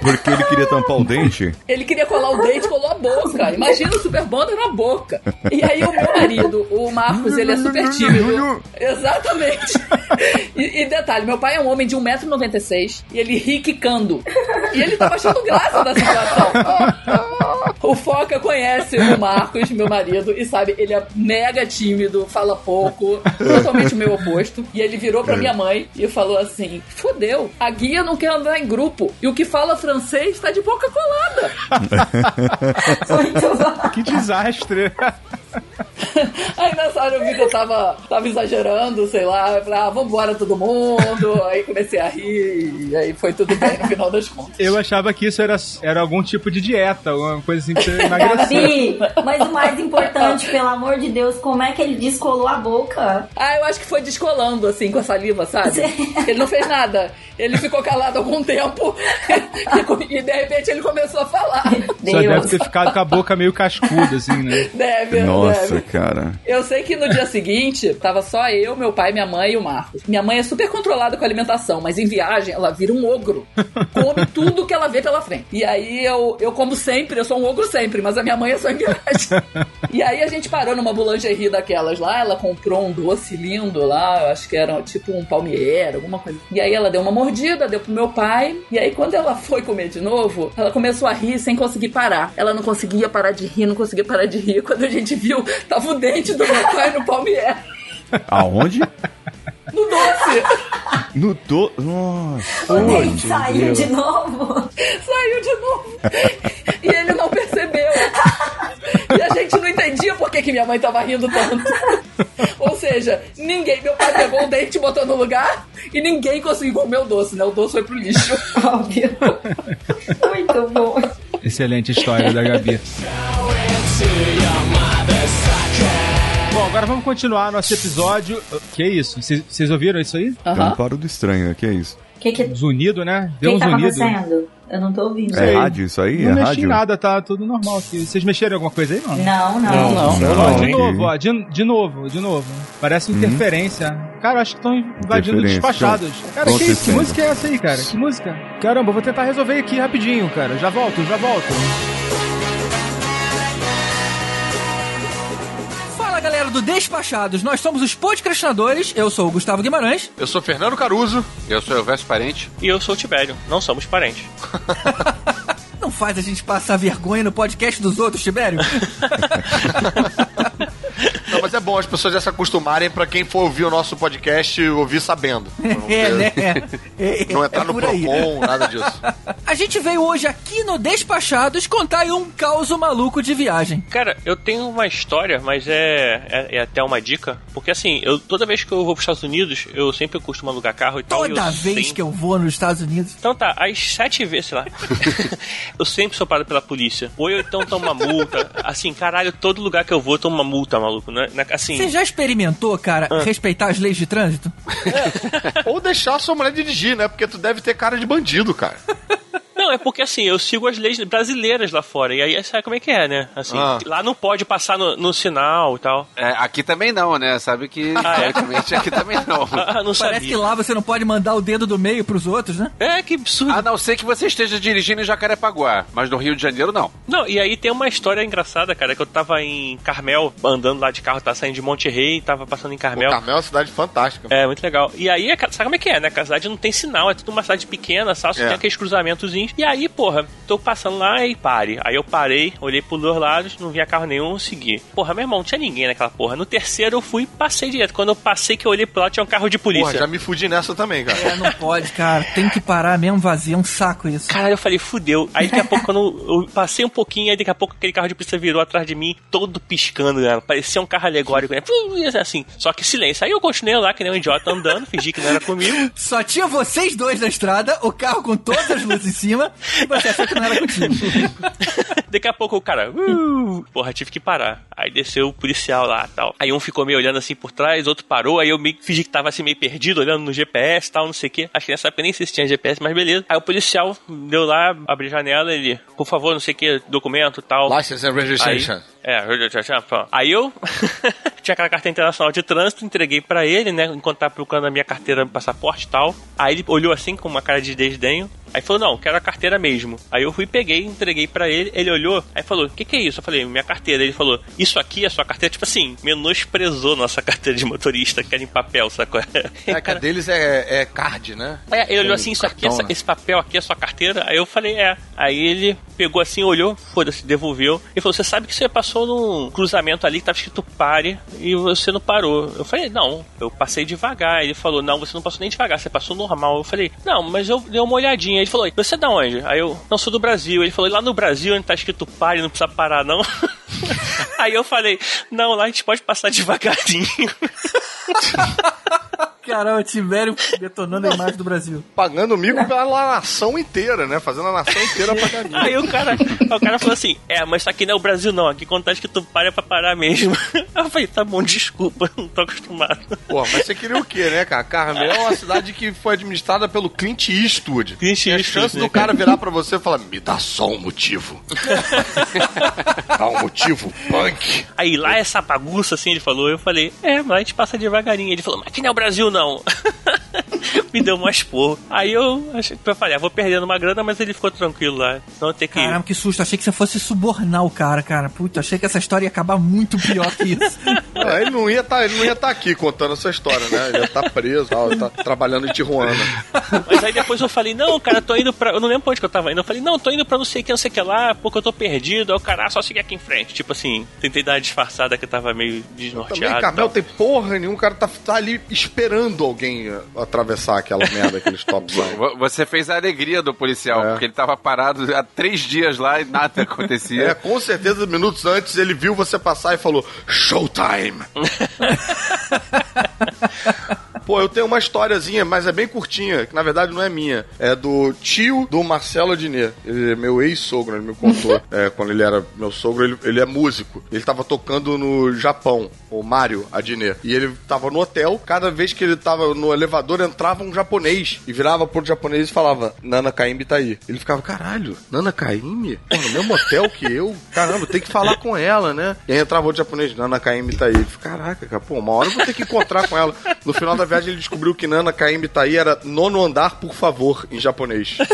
Porque ele queria tampar o dente. Ele queria colar o dente, colou a boca. Imagina o super bonder na boca. E aí, o meu marido, o Marcos, ele é super tímido. Exatamente. E, e detalhe, meu pai é um homem de 1,96m e ele ri quicando. E ele tava achando graça da situação. O Foca conhece o Marcos, meu marido, e sabe, ele é mega tímido, fala pouco, totalmente o meu oposto. E ele virou pra minha mãe e falou assim: fudeu, a guia não quer andar em grupo. E o que fala francês tá de boca colada. Que desastre. Aí nessa hora eu vi que eu tava, tava exagerando, sei lá. Eu falei, ah, vambora todo mundo. Aí comecei a rir, e aí foi tudo bem no final das contas. Eu achava que isso era, era algum tipo de dieta, alguma coisa assim pra você emagrecer. Gabi, mas o mais importante, pelo amor de Deus, como é que ele descolou a boca? Ah, eu acho que foi descolando, assim, com a saliva, sabe? Ele não fez nada. Ele ficou calado algum tempo e, de repente ele começou a falar. Só deve Deus. ter ficado com a boca meio cascuda, assim, né? Deve, Nossa, deve. cara. Eu sei que no dia seguinte, tava só eu, meu pai, minha mãe e o Marcos. Minha mãe é super controlada com a alimentação, mas em viagem ela vira um ogro. Come tudo que ela vê pela frente. E aí eu, eu como sempre, eu sou um ogro sempre, mas a minha mãe é só em viagem. E aí a gente parou numa boulangerie daquelas lá, ela comprou um doce lindo lá, eu acho que era tipo um palmier, alguma coisa. E aí ela deu uma mordida, deu pro meu pai, e aí quando ela foi comer de novo, ela começou a rir sem conseguir parar. Ela não conseguia parar de rir, não conseguia parar de rir. Quando a gente viu, tava o dente do meu pai no palmier, Aonde? no doce. No do... Nossa. O dente saiu de novo. Saiu de novo. E ele não percebeu. E a gente não entendia por que, que minha mãe tava rindo tanto. Ou seja, ninguém. Meu pai pegou o dente e botou no lugar e ninguém conseguiu comer o doce, né? O doce foi pro lixo. Óbvio. Muito bom. Excelente história da Gabi. Bom, agora vamos continuar nosso episódio. Que isso? Vocês- ouviram isso aí? É um Aham. barulho estranho, que é isso? Que que, Os unidos, né? Deu que uns tá unidos. acontecendo? Eu não tô ouvindo. É rádio isso aí? Não é mexi em rádio? nada, tá tudo normal aqui. Vocês mexeram em alguma coisa aí, não? Não, não. Não, não, Não, de novo, ó, de, de novo, de novo. Parece interferência. Cara, eu acho que estão invadindo despachados. Cara, Tão que, que música é essa aí, cara? Que música? Caramba, eu vou tentar resolver aqui rapidinho, cara. Já volto, já volto. Galera do Despachados. Nós somos os podcastinadores. Eu sou o Gustavo Guimarães. Eu sou Fernando Caruso. Eu sou Elvésio Parente. E eu sou o Tibério. Não somos parentes. Não faz a gente passar vergonha no podcast dos outros, Tibério. Não, mas é bom as pessoas já se acostumarem pra quem for ouvir o nosso podcast ouvir sabendo. É, né? É, Não entrar é no aí. Procon, nada disso. A gente veio hoje aqui no Despachados contar aí um caos maluco de viagem. Cara, eu tenho uma história, mas é, é, é até uma dica. Porque assim, eu toda vez que eu vou pros Estados Unidos, eu sempre costumo alugar carro e tal. e Toda vez sempre- que eu vou nos Estados Unidos. Então tá, às sete vezes, sei lá. eu sempre sou parado pela polícia. Ou eu então tomo uma multa. Assim, caralho, todo lugar que eu vou eu tomo uma multa, maluco. Né? Na- Assim. Você já experimentou, cara, Ah. respeitar as leis de trânsito? Ou deixar sua mulher dirigir, né? Porque tu deve ter cara de bandido, cara. Não, é porque assim, eu sigo as leis brasileiras lá fora. E aí sabe como é que é, né? Assim, Ah. lá não pode passar no, no sinal e tal. É, aqui também não, né? Sabe que, Ah, é? teoricamente, aqui também não. Ah, não Parece que lá você não pode mandar o dedo do meio pros outros, né? É, que absurdo. A não ser que você esteja dirigindo em Jacarepaguá, mas no Rio de Janeiro não. Não, e aí tem uma história engraçada, cara, que eu tava em Carmel, andando lá de carro, tava saindo de Monte Rei, tava passando em Carmel. Carmel é uma cidade fantástica. É, muito legal. E aí, sabe como é que é, né? Que a cidade não tem sinal, é tudo uma cidade pequena, só, só É. tem aqueles cruzamentozinhos. E aí, porra, tô passando lá e pare. Aí eu parei, olhei pros dois lados, não via carro nenhum, segui. Porra, meu irmão, não tinha ninguém naquela porra. No terceiro eu fui e passei direto. Quando eu passei que eu olhei pro lado, tinha um carro de polícia. Porra, já me fudi nessa também, cara. É, não pode, cara. Tem que parar mesmo vazio. É um saco isso. Caralho, eu falei, fudeu. Aí daqui a pouco, quando eu passei um pouquinho, aí daqui a pouco aquele carro de polícia virou atrás de mim, todo piscando, né? Parecia um carro alegórico, né? Assim. Só que silêncio. Aí eu continuei lá, que nem um idiota andando, fingi que não era comigo. Só tinha vocês dois na estrada, o carro com todas as luzes em cima, você achou que não era contigo. Daqui a pouco o cara, uh, porra, tive que parar. Aí desceu o policial lá tal. Aí um ficou meio olhando assim por trás, outro parou. Aí eu meio que fingi que tava assim meio perdido, olhando no GPS tal, não sei o que. Acho que nessa época nem sei se tinha GPS, mas beleza. Aí o policial deu lá, abriu a janela, ele, por favor, não sei o que, documento tal. License and registration. Aí, é. Aí eu tinha aquela carteira internacional de trânsito, entreguei pra ele, né? Enquanto tava procurando a minha carteira, passaporte e tal. Aí ele olhou assim com uma cara de desdenho. Aí falou, não, quero a carteira mesmo. Aí eu fui, peguei, entreguei pra ele, ele olhou, aí falou, o que que é isso? Eu falei, minha carteira. Ele falou, isso aqui é sua carteira? Tipo assim, menosprezou nossa carteira de motorista, que era em papel, sacou? É, a deles é, é card, né? É, ele olhou Com assim, isso aqui, cartão, essa- né? esse papel aqui é sua carteira? Aí eu falei, é. Aí ele pegou assim, olhou, foda-se, devolveu. E falou, você sabe que você passou num cruzamento ali que tava escrito pare e você não parou. Eu falei, não, eu passei devagar. Ele falou, não, você não passou nem devagar, você passou normal. Eu falei, não, mas eu dei uma olhadinha. Ele falou, você é da onde? Aí eu, não, sou do Brasil. Ele falou, lá no Brasil onde tá escrito pare, não precisa parar não. Aí eu falei, não, lá a gente pode passar devagarinho. Caramba, Tibério detonando a imagem do Brasil. Pagando mico pela nação inteira, né? Fazendo a nação inteira pagar mico. Aí o cara, o cara falou assim: É, mas isso aqui não é o Brasil, não. Aqui quando tá escrito para é pra parar mesmo. Eu falei: Tá bom, desculpa, não tô acostumado. Pô, mas você queria o quê, né, cara? Carmel é uma cidade que foi administrada pelo Clint Eastwood. Clint Tem a Eastwood, chance né, do cara virar pra você e falar, me dá só um motivo. dá um motivo punk. Aí lá essa bagunça assim, ele falou. Eu falei: É, mas a gente passa devagarinho. Ele falou: Mas aqui não é o Brasil, não. Me deu mais porra. Aí eu, achei, eu falei: ah, Vou perdendo uma grana, mas ele ficou tranquilo lá. Não ter que. Caramba, que susto. Achei que você fosse subornar o cara, cara. Puta, achei que essa história ia acabar muito pior que isso. Não, ele não ia tá, não estar aqui contando essa história, né? Ele ia estar preso, tal, tá trabalhando em Tijuana. Mas aí depois eu falei, não, cara, tô indo pra. Eu não lembro pra onde que eu tava indo. Eu falei, não, tô indo pra não sei o que, não sei o que lá, porque eu tô perdido. Aí o cara, ah, só seguir aqui em frente. Tipo assim, tentei dar uma disfarçada que eu tava meio Também desnorteado. e Carmel tal. tem porra nenhuma, o cara tá, tá ali esperando alguém uh, atravessar aquela merda, aquele stop sign. Você fez a alegria do policial, É. porque ele tava parado há três dias lá e nada É, acontecia. com certeza, minutos antes ele viu você passar e falou: Showtime! Pô, eu tenho uma historiazinha, mas é bem curtinha, que na verdade não é minha. É do tio do Marcelo Adnet. Ele é meu ex-sogro, ele me contou. é, quando ele era meu sogro, ele, ele é músico. Ele tava tocando no Japão, o Mário Adnet. E ele tava no hotel, cada vez que ele tava no elevador, entrava um japonês. E virava pro japonês e falava, Nana Kaimi tá aí. Ele ficava, caralho, Nana Kaimi? Pô, no mesmo hotel que eu? Caramba, tem que falar com ela, né? E aí entrava outro japonês, Nana Kaimi tá aí. Ele ficava, caraca, cara, pô, uma hora eu vou ter que encontrar com ela. No final da viagem ele descobriu que Nana tá aí era nono andar, por favor, em japonês.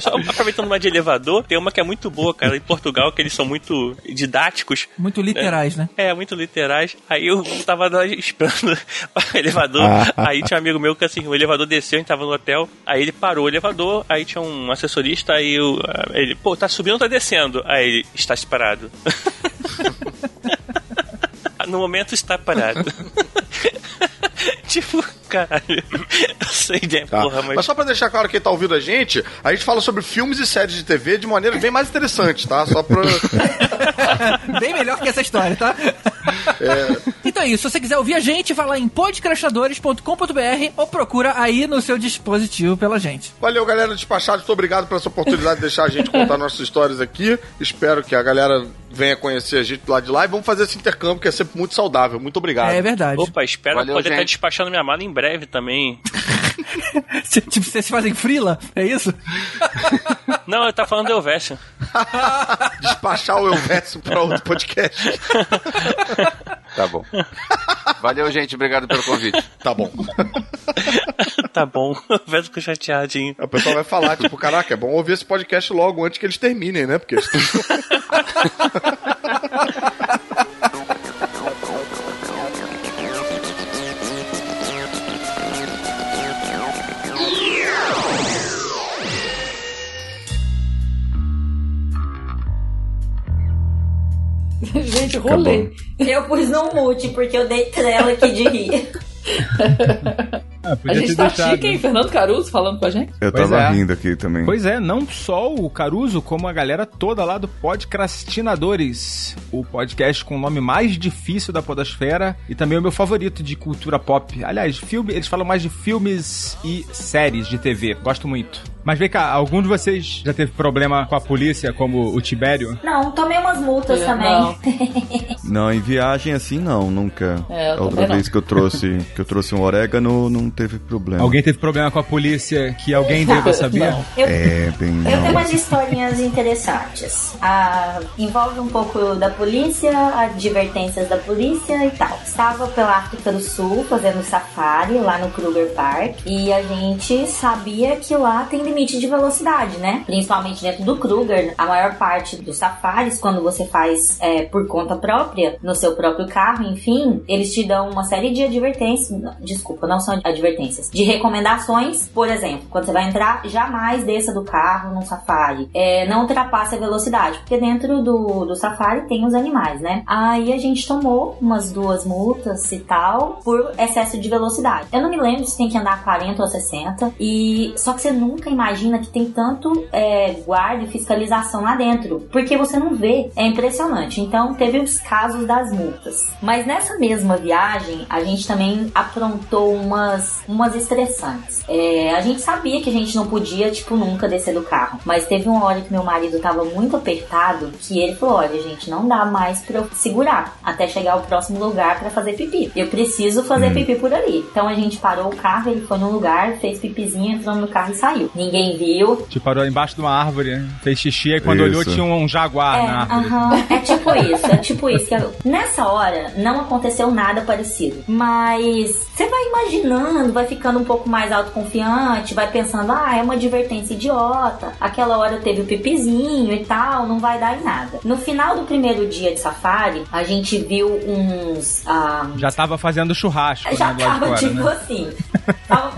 Só aproveitando uma de elevador, tem uma que é muito boa, cara, em Portugal, que eles são muito didáticos. Muito literais, né? É, muito literais. Aí eu tava lá esperando o elevador. aí tinha um amigo meu que assim, o elevador desceu, a gente tava no hotel. Aí ele parou o elevador, aí tinha um assessorista, aí eu, ele, pô, tá subindo ou tá descendo? Aí ele, está separado. no momento está parado. tipo, caralho. Eu sei, né? Tá. Porra, mas... mas. só pra deixar claro quem tá ouvindo a gente, a gente fala sobre filmes e séries de TV de maneira bem mais interessante, tá? Só pra. Bem melhor que essa história, tá? Então é isso. Se você quiser ouvir a gente, vai lá em podcrastadores.com.br ou procura aí no seu dispositivo pela gente. Valeu, galera despachados. Muito obrigado por essa oportunidade de deixar a gente contar nossas histórias aqui. Espero que a galera venha conhecer a gente lá de lá e vamos fazer esse intercâmbio que é sempre muito saudável. Muito obrigado. É verdade. Opa, espero Valeu, poder estar despachando minha mala em breve também. tipo, vocês fazem frila? É isso? Não, eu tava falando do Elvésio. Despachar o Elvésio pra outro podcast. Tá bom. Valeu, gente. Obrigado pelo convite. Tá bom. tá bom. O Elvésio ficou chateadinho. O pessoal vai falar, tipo, caraca, é bom ouvir esse podcast logo antes que eles terminem, né? Porque eles Gente, rolê. Eu pus no mute porque eu dei trela aqui de rir. Ah, A gente tá deixado. chique, hein? Fernando Caruso falando com a gente. Eu Pois tava é. rindo aqui também. Pois é, não só o Caruso, como a galera toda lá do Podcrastinadores, o podcast com o nome mais difícil da podosfera e também o meu favorito de cultura pop. Aliás, filme, eles falam mais de filmes e séries de TV. Gosto muito. Mas vem cá, algum de vocês já teve problema com a polícia, como o Tibério? Não, tomei umas multas É, também. não. Não, em viagem assim não, nunca. É, eu a outra também não. vez que eu trouxe que eu trouxe um orégano não teve problema. Alguém teve problema com a polícia que alguém deva saber? Não. Eu, É, bem eu tenho não. umas historinhas interessantes. Ah, envolve um pouco da polícia, advertências da polícia e tal. Estava pela África do Sul fazendo safari lá no Kruger Park e a gente sabia que lá tem limite de velocidade, né? Principalmente dentro do Kruger. A maior parte dos safaris, quando você faz é, por conta própria, no seu próprio carro, enfim, eles te dão uma série de advertências. Desculpa, não são advertências. De recomendações, por exemplo, quando você vai entrar, jamais desça do carro num safari. É, não ultrapasse a velocidade, porque dentro do, do safari tem os animais, né? Aí a gente tomou umas duas multas e tal por excesso de velocidade. Eu não me lembro se tem que andar 40 ou 60. E só que você nunca imagina que tem tanto é, guarda e fiscalização lá dentro, porque você não vê. É impressionante. Então teve os casos das multas. Mas nessa mesma viagem, a gente também aprontou umas, umas estressantes. É, a gente sabia que a gente não podia, tipo, nunca descer do carro. Mas teve uma hora que meu marido tava muito apertado que ele falou: olha, gente, não dá mais pra eu segurar até chegar ao próximo lugar pra fazer pipi. Eu preciso fazer pipi por ali. Então a gente parou o carro, ele foi num lugar, fez pipizinho, entrou no carro e saiu. Ninguém viu. Tipo, parou embaixo de uma árvore, né? fez xixi e quando Isso. olhou tinha um jaguar É, na árvore. aham, é tipo isso, é tipo isso. que- Nessa hora não aconteceu nada parecido. Mas você vai imaginando, vai ficando um pouco mais autoconfiante, vai pensando, ah, é uma advertência idiota. Aquela hora teve o pipizinho e tal, não vai dar em nada. No final do primeiro dia de safari, a gente viu uns. ah, Já tava fazendo churrasco, já né, tava fora, tipo né? assim.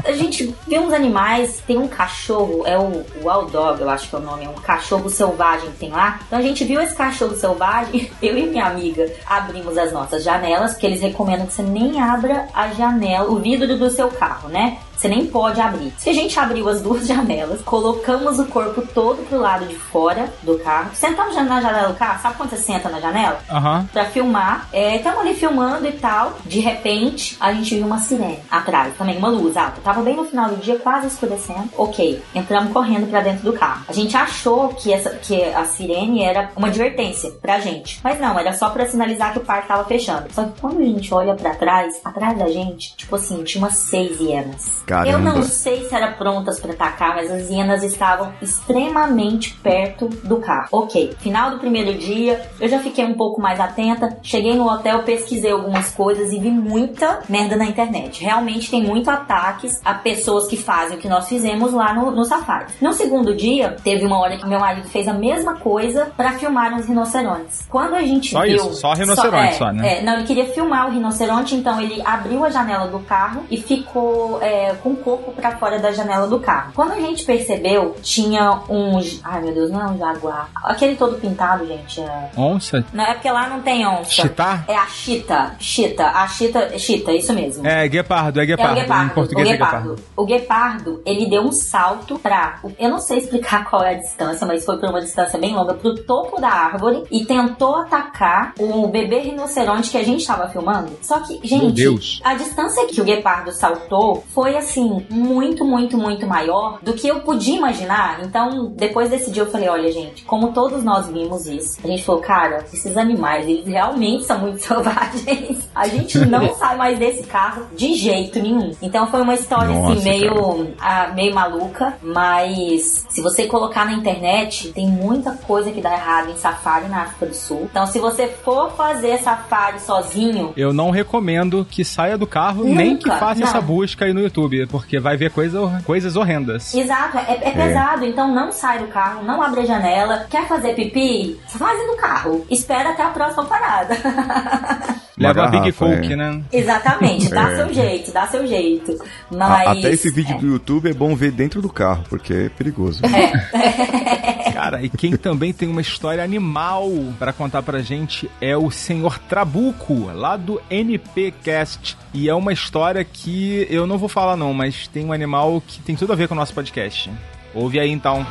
A gente vê uns animais, tem um cachorro, é o Wild Dog, eu acho que é o nome, é um cachorro selvagem que tem lá. Então a gente viu esse cachorro selvagem, eu e minha amiga abrimos as nossas janelas, porque eles recomendam que você nem abra a janela, o vidro do seu carro, né? Você nem pode abrir. Se a gente abriu as duas janelas, colocamos o corpo todo pro lado de fora do carro, sentamos na janela do carro, sabe quando você senta na janela? Aham. pra filmar. Estamos ali filmando e tal. De repente, a gente viu uma sirene atrás, também uma luz alta. Tava bem no final do dia, quase escurecendo. Ok, entramos correndo pra dentro do carro. A gente achou que, essa, que a sirene era uma advertência pra gente. Mas não, era só pra sinalizar que o parque tava fechando. Só que quando a gente olha pra trás, atrás da gente, tipo assim, tinha umas seis hienas. Caramba. Eu não sei se eram prontas pra atacar, mas as hienas estavam extremamente perto do carro. Ok, final do primeiro dia, eu já fiquei um pouco mais atenta. Cheguei no hotel, pesquisei algumas coisas e vi muita merda na internet. Realmente tem muito ataques a pessoas que fazem o que nós fizemos lá no, no no safari. No segundo dia, teve uma hora que meu marido fez a mesma coisa pra filmar os rinocerontes. Quando a gente Só viu... isso, só rinoceronte, é, só, né? é, não, ele queria filmar o rinoceronte, então ele abriu a janela do carro e ficou é, com o corpo pra fora da janela do carro. Quando a gente percebeu, tinha um... Ai, meu Deus, não é um jaguar. Aquele todo pintado, gente, é... Onça? Não, é porque lá não tem onça. Chitar? É a chita. Chita. A chita. Chita, isso mesmo. É, guepardo, é É guepardo. o guepardo. Em português o é guepardo. guepardo. O guepardo, ele deu um salto pra. Eu não sei explicar qual é a distância, mas foi por uma distância bem longa pro topo da árvore e tentou atacar o bebê rinoceronte que a gente tava filmando. Só que, gente, Deus. a distância que o guepardo saltou foi assim, muito, muito, muito maior do que eu podia imaginar. Então, depois desse dia eu falei, olha, gente, como todos nós vimos isso, a gente falou, cara, esses animais, eles realmente são muito selvagens. A gente não sai mais desse carro de jeito nenhum. Então foi uma história Nossa, assim, meio, ah, meio maluca, mas se você colocar na internet, tem muita coisa que dá errado em safari na África do Sul. Então, se você for fazer safari sozinho, Eu não recomendo que saia do carro, nem que Nunca, faça não. essa busca aí no YouTube, porque vai ver coisa, coisas horrendas. Exato, é, é pesado, então não sai do carro, não abre a janela. Quer fazer pipi? Faz no carro. Espera até a próxima parada. Leva a Big garrafa, Coke, é. né? Exatamente, dá É. seu jeito, dá seu jeito. A- Mas. Até esse vídeo do YouTube é bom ver dentro do carro, porque é perigoso. Cara, e quem também tem uma história animal pra contar pra gente é o senhor Trabuco, lá do NPcast. E é uma história que eu não vou falar não, mas tem um animal que tem tudo a ver com o nosso podcast. Ouve aí então.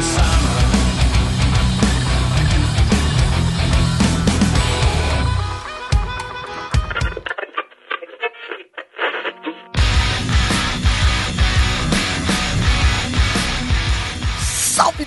Salve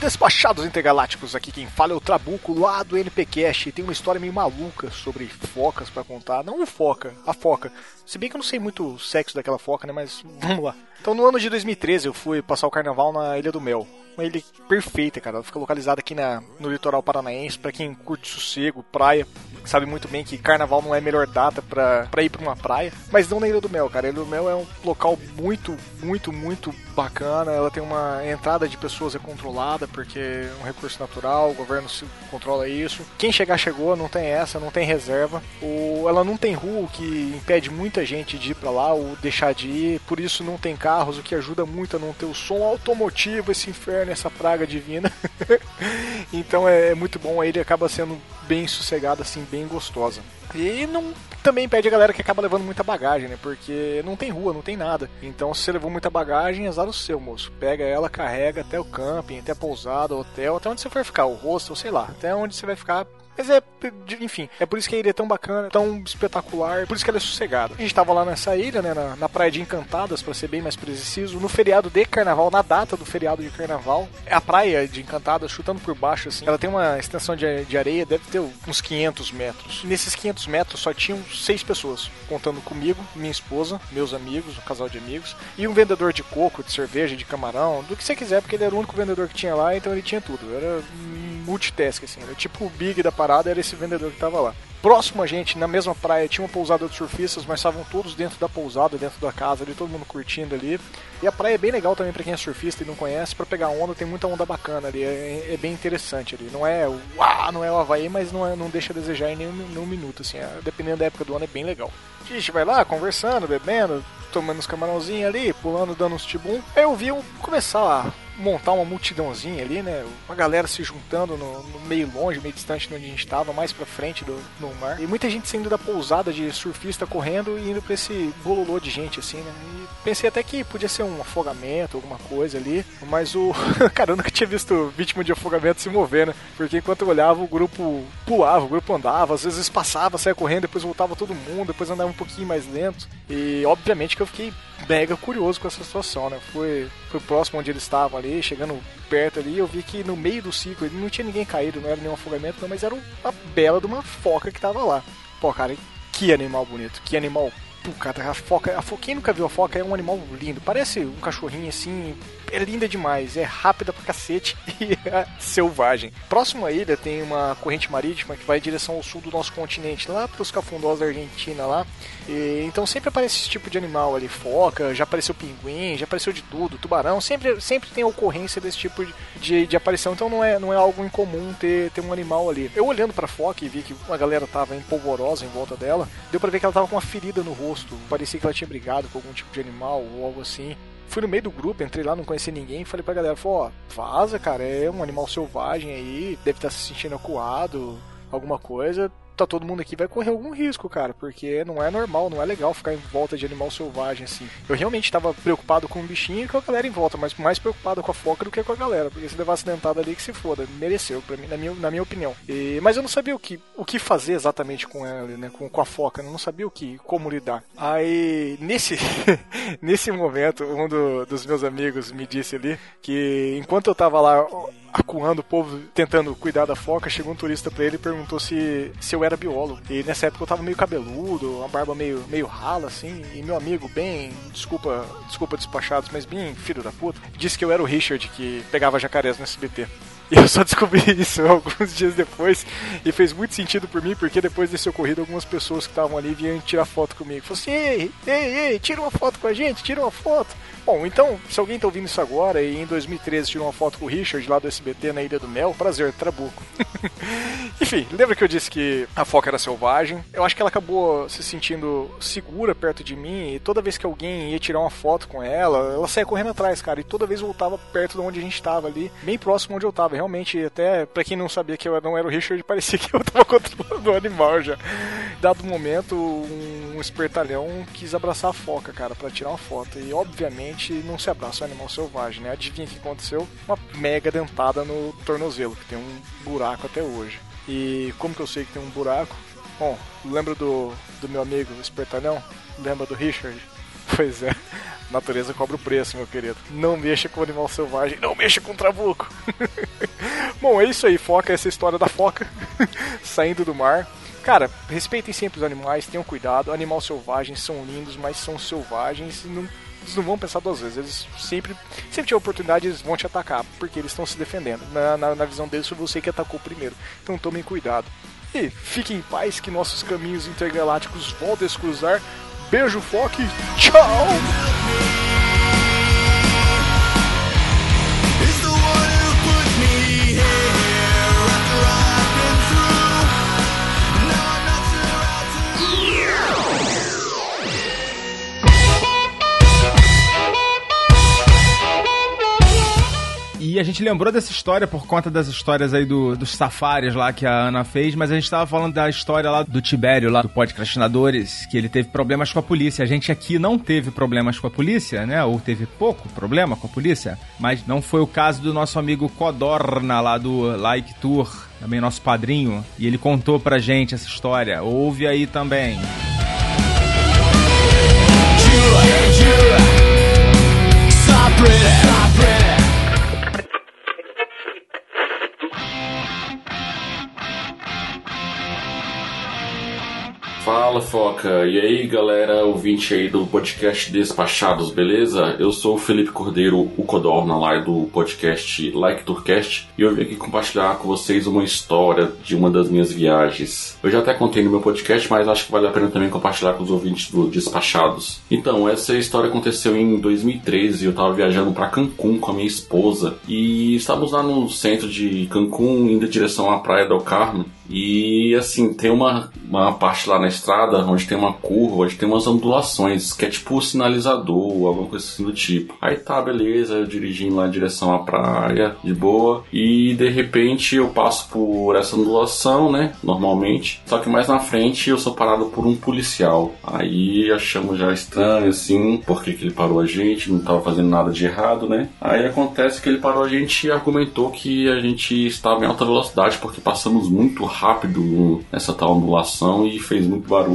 despachados intergalácticos! Aqui quem fala é o Trabuco lá do NPcast. E tem uma história meio maluca sobre focas pra contar. Não o foca, a foca. Se bem que eu não sei muito o sexo daquela foca, né? Mas vamos lá. Então no ano de 2013 eu fui passar o carnaval na Ilha do Mel. Uma ilha perfeita, cara. Ela fica localizada aqui na, no litoral paranaense. Pra quem curte sossego, praia, sabe muito bem que carnaval não é a melhor data pra, pra ir pra uma praia. Mas não na Ilha do Mel, cara. A Ilha do Mel é um local muito, muito, muito bacana. Ela tem uma entrada de pessoas é controlada, porque é um recurso natural, o governo controla isso. Quem chegar, chegou, não tem essa, não tem reserva. O, ela não tem rua, o que impede muita gente de ir pra lá ou deixar de ir. Por isso não tem carros, o que ajuda muito a não ter o som automotivo, esse inferno, essa praga divina. então é, é muito bom, a ilha acaba sendo bem sossegada, assim, bem gostosa. E não também pede a galera que acaba levando muita bagagem, né? Porque não tem rua, não tem nada. Então, se você levou muita bagagem, azar o seu, moço. Pega ela, carrega até o camping, até a pousada, hotel, até onde você for ficar, o hostel, sei lá, até onde você vai ficar. Mas é, enfim, é por isso que a ilha é tão bacana, tão espetacular, por isso que ela é sossegada. A gente tava lá nessa ilha, né, na, na praia de Encantadas, pra ser bem mais preciso, no feriado de carnaval, na data do feriado de carnaval. A praia de Encantadas, chutando por baixo, assim, ela tem uma extensão de, de areia, deve ter uns 500 metros. Nesses 500 metros só tinham seis pessoas, contando comigo, minha esposa, meus amigos, um casal de amigos, e um vendedor de coco, de cerveja, de camarão, do que você quiser, porque ele era o único vendedor que tinha lá, então ele tinha tudo. Era multitask, assim, era tipo o big da parada, era esse vendedor que tava lá. Próximo a gente, na mesma praia, tinha uma pousada de surfistas, mas estavam todos dentro da pousada, dentro da casa ali, todo mundo curtindo ali. E a praia é bem legal também para quem é surfista e não conhece, para pegar onda, tem muita onda bacana ali, é, é bem interessante ali. Não é uau, não é o Havaí, mas não, é, não deixa a desejar em nenhum, nenhum minuto, assim, é, dependendo da época do ano é bem legal. A gente vai lá conversando, bebendo, tomando uns camarãozinhos ali, pulando, dando uns tibum. Aí eu vi um começar a montar uma multidãozinha ali, né? Uma galera se juntando no, no meio longe, meio distante de onde a gente estava, mais pra frente do no mar. E muita gente saindo da pousada de surfista correndo e indo pra esse bololô de gente, assim, né? E pensei até que podia ser um afogamento, alguma coisa ali. Mas o. Cara, eu nunca tinha visto vítima de afogamento se mover, né? Porque enquanto eu olhava, o grupo pulava, o grupo andava, às vezes passava, saia correndo, depois voltava todo mundo, depois andava um pouquinho mais lento. E obviamente que eu fiquei mega curioso com essa situação, né? Fui, fui próximo onde eles estavam ali, chegando perto ali, eu vi que no meio do ciclo não tinha ninguém caído, não era nenhum afogamento, não, mas era uma bela de uma foca que tava lá. Pô, cara, que animal bonito, que animal Pô, cara, a foca, a foca, quem nunca viu a foca é um animal lindo. Parece um cachorrinho assim, é linda demais, é rápida pra cacete e é selvagem. Próximo à ilha tem uma corrente marítima que vai em direção ao sul do nosso continente, lá pros cafundós da Argentina lá. E, então sempre aparece esse tipo de animal ali, foca, já apareceu pinguim, já apareceu de tudo, tubarão, sempre, sempre tem ocorrência desse tipo de, de, de aparição, então não é, não é algo incomum ter, ter um animal ali. Eu olhando pra foca e vi que a galera tava empolvorosa em volta dela, deu pra ver que ela tava com uma ferida no rosto, parecia que ela tinha brigado com algum tipo de animal ou algo assim fui no meio do grupo, entrei lá, não conheci ninguém, falei pra galera, ó, vaza, cara, é um animal selvagem aí, deve estar tá se sentindo acuado, alguma coisa, tá todo mundo aqui vai correr algum risco, cara, porque não é normal, não é legal ficar em volta de animal selvagem assim. Eu realmente estava preocupado com o bichinho e com a galera em volta, mas mais preocupado com a foca do que com a galera, porque se levar acidentado ali que se foda, mereceu, para mim, na minha, na minha opinião. E, mas eu não sabia o que, o que fazer exatamente com ela, né, com, com a foca, eu não sabia o que, como lidar. Aí, nesse, nesse momento, um do, dos meus amigos me disse ali que enquanto eu tava lá acuando o povo tentando cuidar da foca, chegou um turista para ele e perguntou se, se eu era biólogo. E nessa época eu tava meio cabeludo, uma barba meio, meio rala, assim, e meu amigo, bem, desculpa, desculpa despachados, mas bem filho da puta, disse que eu era o Richard que pegava jacarés no SBT. E eu só descobri isso alguns dias depois e fez muito sentido por mim, porque depois desse ocorrido, algumas pessoas que estavam ali vinham tirar foto comigo. Falaram assim: ei, ei, ei, tira uma foto com a gente, tira uma foto. Bom, então, se alguém tá ouvindo isso agora e em 2013 tirou uma foto com o Richard lá do SBT na Ilha do Mel, prazer, Trabuco. Enfim, lembra que eu disse que a foca era selvagem? Eu acho que ela acabou se sentindo segura perto de mim e toda vez que alguém ia tirar uma foto com ela, ela saía correndo atrás, cara, e toda vez voltava perto de onde a gente tava ali, bem próximo onde eu tava. Realmente, até para quem não sabia que eu não era o Richard, parecia que eu tava controlando o animal já. Dado momento, um espertalhão quis abraçar a foca, cara, para tirar uma foto. E obviamente não se abraça um animal selvagem, né? Adivinha o que aconteceu? Uma mega dentada no tornozelo, que tem um buraco até hoje. E como que eu sei que tem um buraco? Bom, lembra do, do meu amigo espertalhão? Lembra do Richard? Pois é, natureza cobra o preço, meu querido. Não mexa com animal selvagem, não mexa com trabuco. Bom, é isso aí, foca essa história da foca saindo do mar. Cara, respeitem sempre os animais, tenham cuidado. Animais selvagens são lindos, mas são selvagens e não eles não vão pensar duas vezes. Eles sempre, sempre tiver oportunidade, eles vão te atacar, porque eles estão se defendendo. Na, na, na visão deles, foi você que atacou primeiro. Então tomem cuidado. E fiquem em paz que nossos caminhos intergalácticos voltem a se cruzar. Beijo, Foque. Tchau! E a gente lembrou dessa história por conta das histórias aí do, dos safaris lá que a Ana fez, mas a gente tava falando da história lá do Tibério, lá do Podcastinadores, que ele teve problemas com a polícia. A gente aqui não teve problemas com a polícia, né? Ou teve pouco problema com a polícia, mas não foi o caso do nosso amigo Codorna lá do Like Tour, também nosso padrinho, e ele contou pra gente essa história. Ouve aí também. Pretty. far Fala Foca, e aí galera, ouvinte aí do podcast Despachados, beleza? Eu sou o Felipe Cordeiro, o Codorna lá do podcast Like Tourcast e eu vim aqui compartilhar com vocês uma história de uma das minhas viagens. Eu já até contei no meu podcast, mas acho que vale a pena também compartilhar com os ouvintes do Despachados. Então, essa história aconteceu em 2013, eu tava viajando para Cancún com a minha esposa e estávamos lá no centro de Cancún, indo em direção à Praia del Carmen. E assim, tem uma, uma parte lá na estrada onde tem uma curva, onde tem umas ondulações, que é tipo um sinalizador, alguma coisa assim do tipo. Aí tá, beleza, eu dirigindo lá em direção à praia, de boa, e de repente eu passo por essa ondulação, né? Normalmente. Só que mais na frente eu sou parado por um policial. Aí achamos já estranho, assim, porque que ele parou a gente, não tava fazendo nada de errado, né? Aí acontece que ele parou a gente e argumentou que a gente estava em alta velocidade porque passamos muito rápido nessa tal ondulação e fez muito barulho.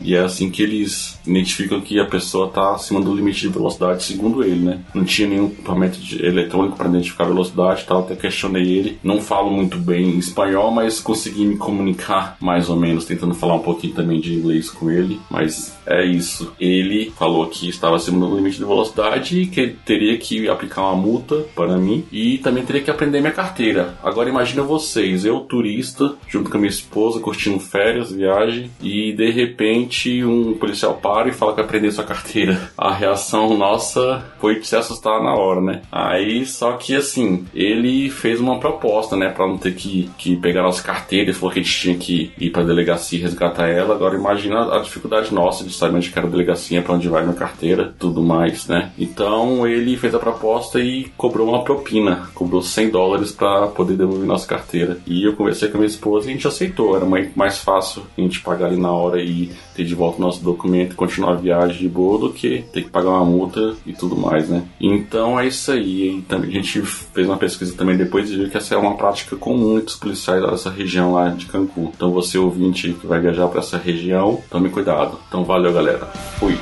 E é assim que eles identificam que a pessoa está acima do limite de velocidade, segundo ele, né? Não tinha nenhum equipamento eletrônico para identificar a velocidade tal. Até questionei ele. Não falo muito bem espanhol, mas consegui me comunicar mais ou menos, tentando falar um pouquinho também de inglês com ele. Mas é isso. Ele falou que estava acima do limite de velocidade e que ele teria que aplicar uma multa para mim e também teria que aprender minha carteira. Agora imagina vocês, eu turista, junto com a minha esposa, curtindo férias, viagem, e de repente um policial para e fala que vai aprender sua carteira. A reação nossa foi de se assustar na hora, né? Aí, só que assim, ele fez uma proposta, né, para não ter que, que pegar nossa carteira, ele falou que a gente tinha que ir pra delegacia e resgatar ela. Agora imagina a dificuldade nossa de saber onde que era a delegacia, pra onde vai minha carteira, tudo mais, né? Então ele fez a proposta e cobrou uma propina, cobrou 100 dólares pra poder devolver nossa carteira. E eu conversei com a minha esposa e a gente aceitou, era mais fácil a gente pagar ali na hora e ter de volta o nosso documento e continuar a viagem de boa do que ter que pagar uma multa e tudo mais, né? Então é isso aí. E também a gente fez uma pesquisa também depois e viu que essa é uma prática comum entre os policiais dessa região lá de Cancún. Então você ouvinte que vai viajar para essa região, tome cuidado. Então valeu, galera. Fui.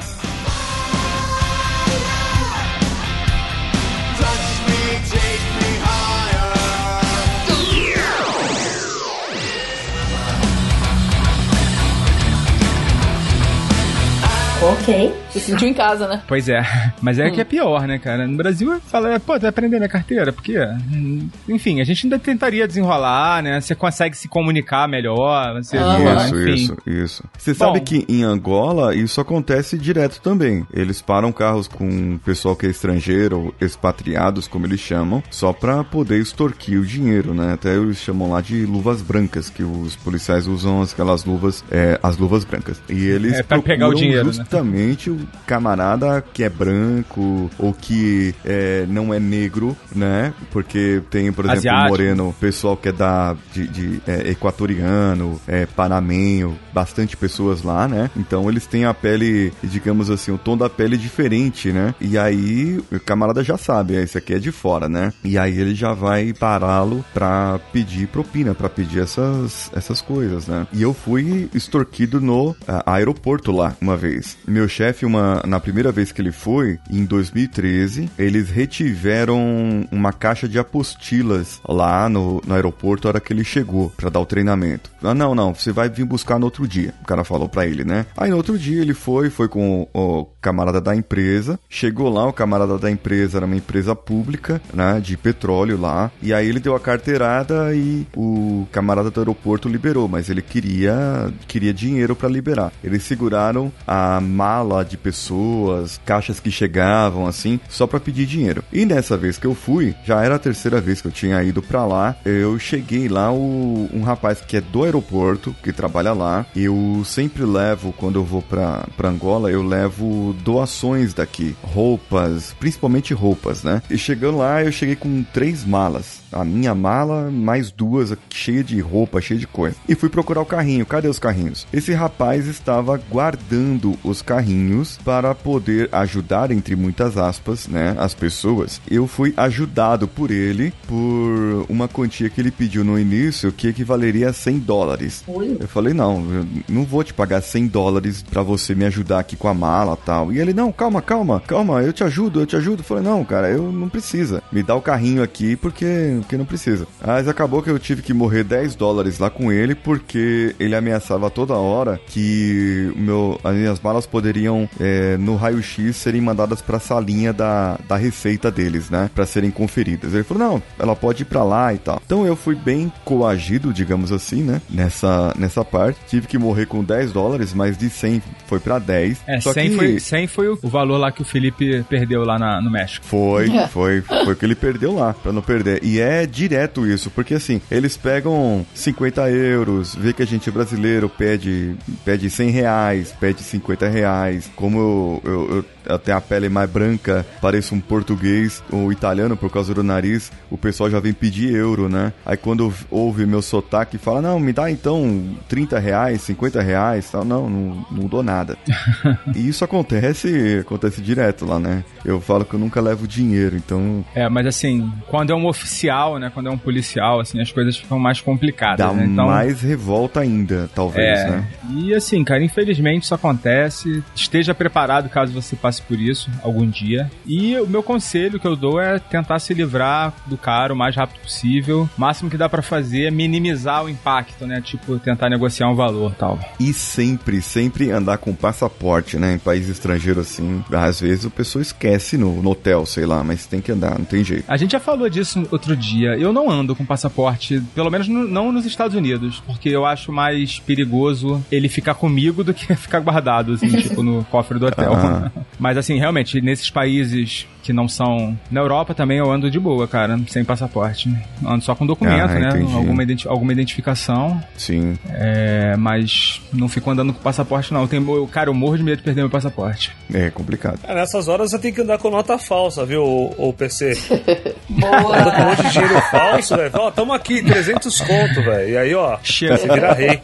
Ok. Se sentiu em casa, né? Pois é, mas é Hum. que é pior, né, cara? No Brasil, fala, pô, tu vai aprender minha carteira? Porque, hum, enfim, a gente ainda tentaria desenrolar, né? Você consegue se comunicar melhor, você... Isso, enfim. isso, isso. Você Bom. sabe que em Angola isso acontece direto também. Eles param carros com pessoal que é estrangeiro, ou expatriados, como eles chamam, só pra poder extorquir o dinheiro, né? Até eles chamam lá de luvas brancas, que os policiais usam aquelas luvas, é, as luvas brancas. E eles É, pra pegar o procuram dinheiro, né? justamente o camarada que é branco ou que é, não é negro, né? Porque tem, por exemplo, o Asiático. moreno, pessoal que é da de, de, é, equatoriano, é, panamenho, bastante pessoas lá, né? Então eles têm a pele, digamos assim, o tom da pele diferente, né? E aí o camarada já sabe, ah, esse aqui é de fora, né? E aí ele já vai pará-lo pra pedir propina, pra pedir essas, essas coisas, né? E eu fui extorquido no ah, aeroporto lá uma vez. Meu chefe, uma, na primeira vez que ele foi, em 2013, eles retiveram uma caixa de apostilas lá no, no aeroporto na hora que ele chegou pra dar o treinamento. Ah, não, não, você vai vir buscar no outro dia. O cara falou pra ele, né? Aí no outro dia ele foi, foi com o, o camarada da empresa. Chegou lá, o camarada da empresa era uma empresa pública, né? De petróleo lá. E aí ele deu a carteirada e o camarada do aeroporto liberou, mas ele queria, queria dinheiro pra liberar. Eles seguraram a mala de pessoas, caixas que chegavam assim, só pra pedir dinheiro. E nessa vez que eu fui, já era a terceira vez que eu tinha ido pra lá, eu cheguei lá, o, um rapaz que é do aeroporto, que trabalha lá, eu sempre levo, quando eu vou pra Angola, eu levo doações daqui, roupas, principalmente roupas, né? E chegando lá, eu cheguei com três malas. A minha mala, mais duas cheia de roupa, cheia de coisa. E fui procurar o carrinho. Cadê os carrinhos? Esse rapaz estava guardando os carrinhos para poder ajudar, entre muitas aspas, né, as pessoas. Eu fui ajudado por ele por uma quantia que ele pediu no início que equivaleria a 100 dólares. Eu falei, não, eu não vou te pagar 100 dólares para você me ajudar aqui com a mala tal. E ele, não, calma, calma, calma, eu te ajudo, eu te ajudo. Eu falei, não, cara, eu não precisa. Me dá o carrinho aqui porque, porque não precisa. Mas acabou que eu tive que morrer 10 dólares lá com ele porque ele ameaçava toda hora que meu, as minhas malas poderiam, é, no raio-x, serem mandadas pra salinha da, da receita deles, né? Pra serem conferidas. Ele falou, não, ela pode ir pra lá e tal. Então eu fui bem coagido, digamos assim, né? Nessa, nessa parte. Tive que morrer com 10 dólares, mas de 100 foi pra 10. É, Só 100, que- foi, 100 foi o o valor lá que o Felipe perdeu lá na- no México. Foi, foi, foi o que ele perdeu lá, pra não perder. E é direto isso, porque assim, eles pegam 50 euros, vê que a gente é brasileiro, pede, pede 100 reais, pede 50 reais, com como eu, eu, eu- eu tenho a pele mais branca, pareço um português ou italiano por causa do nariz, o pessoal já vem pedir euro, né? Aí quando ouve meu sotaque, fala, não, me dá então 30 reais, 50 reais, tal. Não, não, não dou nada. e isso acontece, acontece direto lá, né? Eu falo que eu nunca levo dinheiro, então É, mas assim, quando é um oficial, né? Quando é um policial, assim, as coisas ficam mais complicadas, dá né? Então, mais revolta ainda, talvez, é, né? E assim, cara, infelizmente isso acontece. Esteja preparado caso você passe por isso algum dia. E o meu conselho que eu dou é tentar se livrar do cara o mais rápido possível. O máximo que dá pra fazer é minimizar o impacto, né? Tipo, tentar negociar um valor tal. E sempre, sempre andar com passaporte, né? Em país estrangeiro assim. Às vezes o pessoa esquece no, no hotel, sei lá, mas tem que andar, não tem jeito. A gente já falou disso outro dia. Eu não ando com passaporte, pelo menos no- não nos Estados Unidos, porque eu acho mais perigoso ele ficar comigo do que ficar guardado, assim, tipo, no cofre do hotel. Ah. Mas, assim, realmente, nesses países que não são. Na Europa também eu ando de boa, cara, sem passaporte. Ando só com documento, Ah, né? entendi. Alguma, identi- alguma identificação. Sim. É, mas não fico andando com passaporte, não. Eu tenho, eu- cara, eu morro de medo de perder meu passaporte. É complicado. É, nessas horas você tem que andar com nota falsa, viu, o, PC? Boa! Anda com um monte de dinheiro falso, velho. Ó, tamo aqui, 300 conto, velho. E aí, ó, Chega. você vira rei.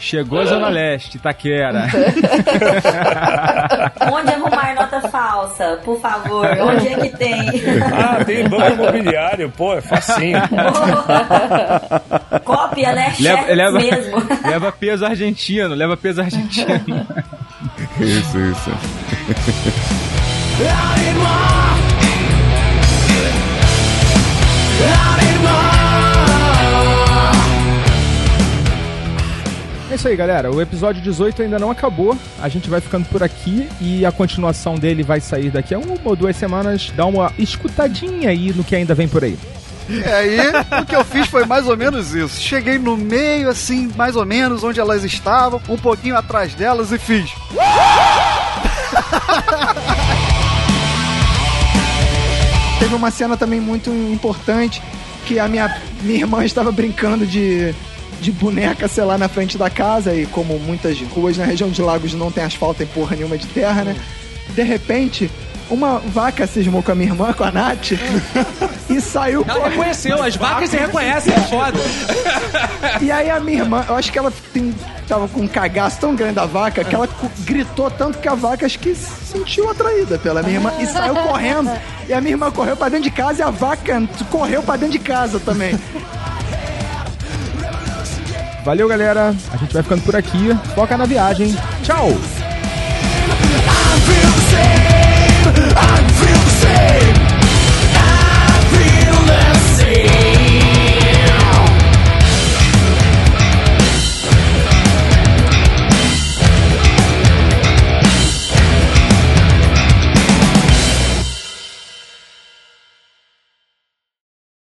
Chegou a Zona Leste, Taquera. Onde arrumar nota falsa, por favor? Onde é que tem? Ah, tem banco imobiliário, pô, é facinho. Cópia, né? Leva, Chefe leva, mesmo. leva peso argentino, leva peso argentino. Isso, isso. É isso aí, galera. O episódio 18 ainda não acabou. A gente vai ficando por aqui e a continuação dele vai sair daqui a uma ou duas semanas. Dá uma escutadinha aí no que ainda vem por aí. E aí, o que eu fiz foi mais ou menos isso. Cheguei no meio, assim, mais ou menos, onde elas estavam, um pouquinho atrás delas e fiz. Teve uma cena também muito importante que a minha, minha irmã estava brincando de, de boneca, sei lá, na frente da casa e como muitas ruas na região de Lagos não tem asfalto e porra nenhuma de terra, né? De repente, uma vaca cismou com a minha irmã, com a Nath, e saiu Ela reconheceu, as vacas se reconhecem, é foda. E aí a minha irmã, eu acho que ela tem, tava com um cagaço tão grande da vaca que ela gritou tanto que a vaca acho que se sentiu atraída pela minha irmã e saiu correndo. E a minha irmã correu pra dentro de casa e a vaca correu pra dentro de casa também. Valeu, galera. A gente vai ficando por aqui. Foca na viagem. Tchau!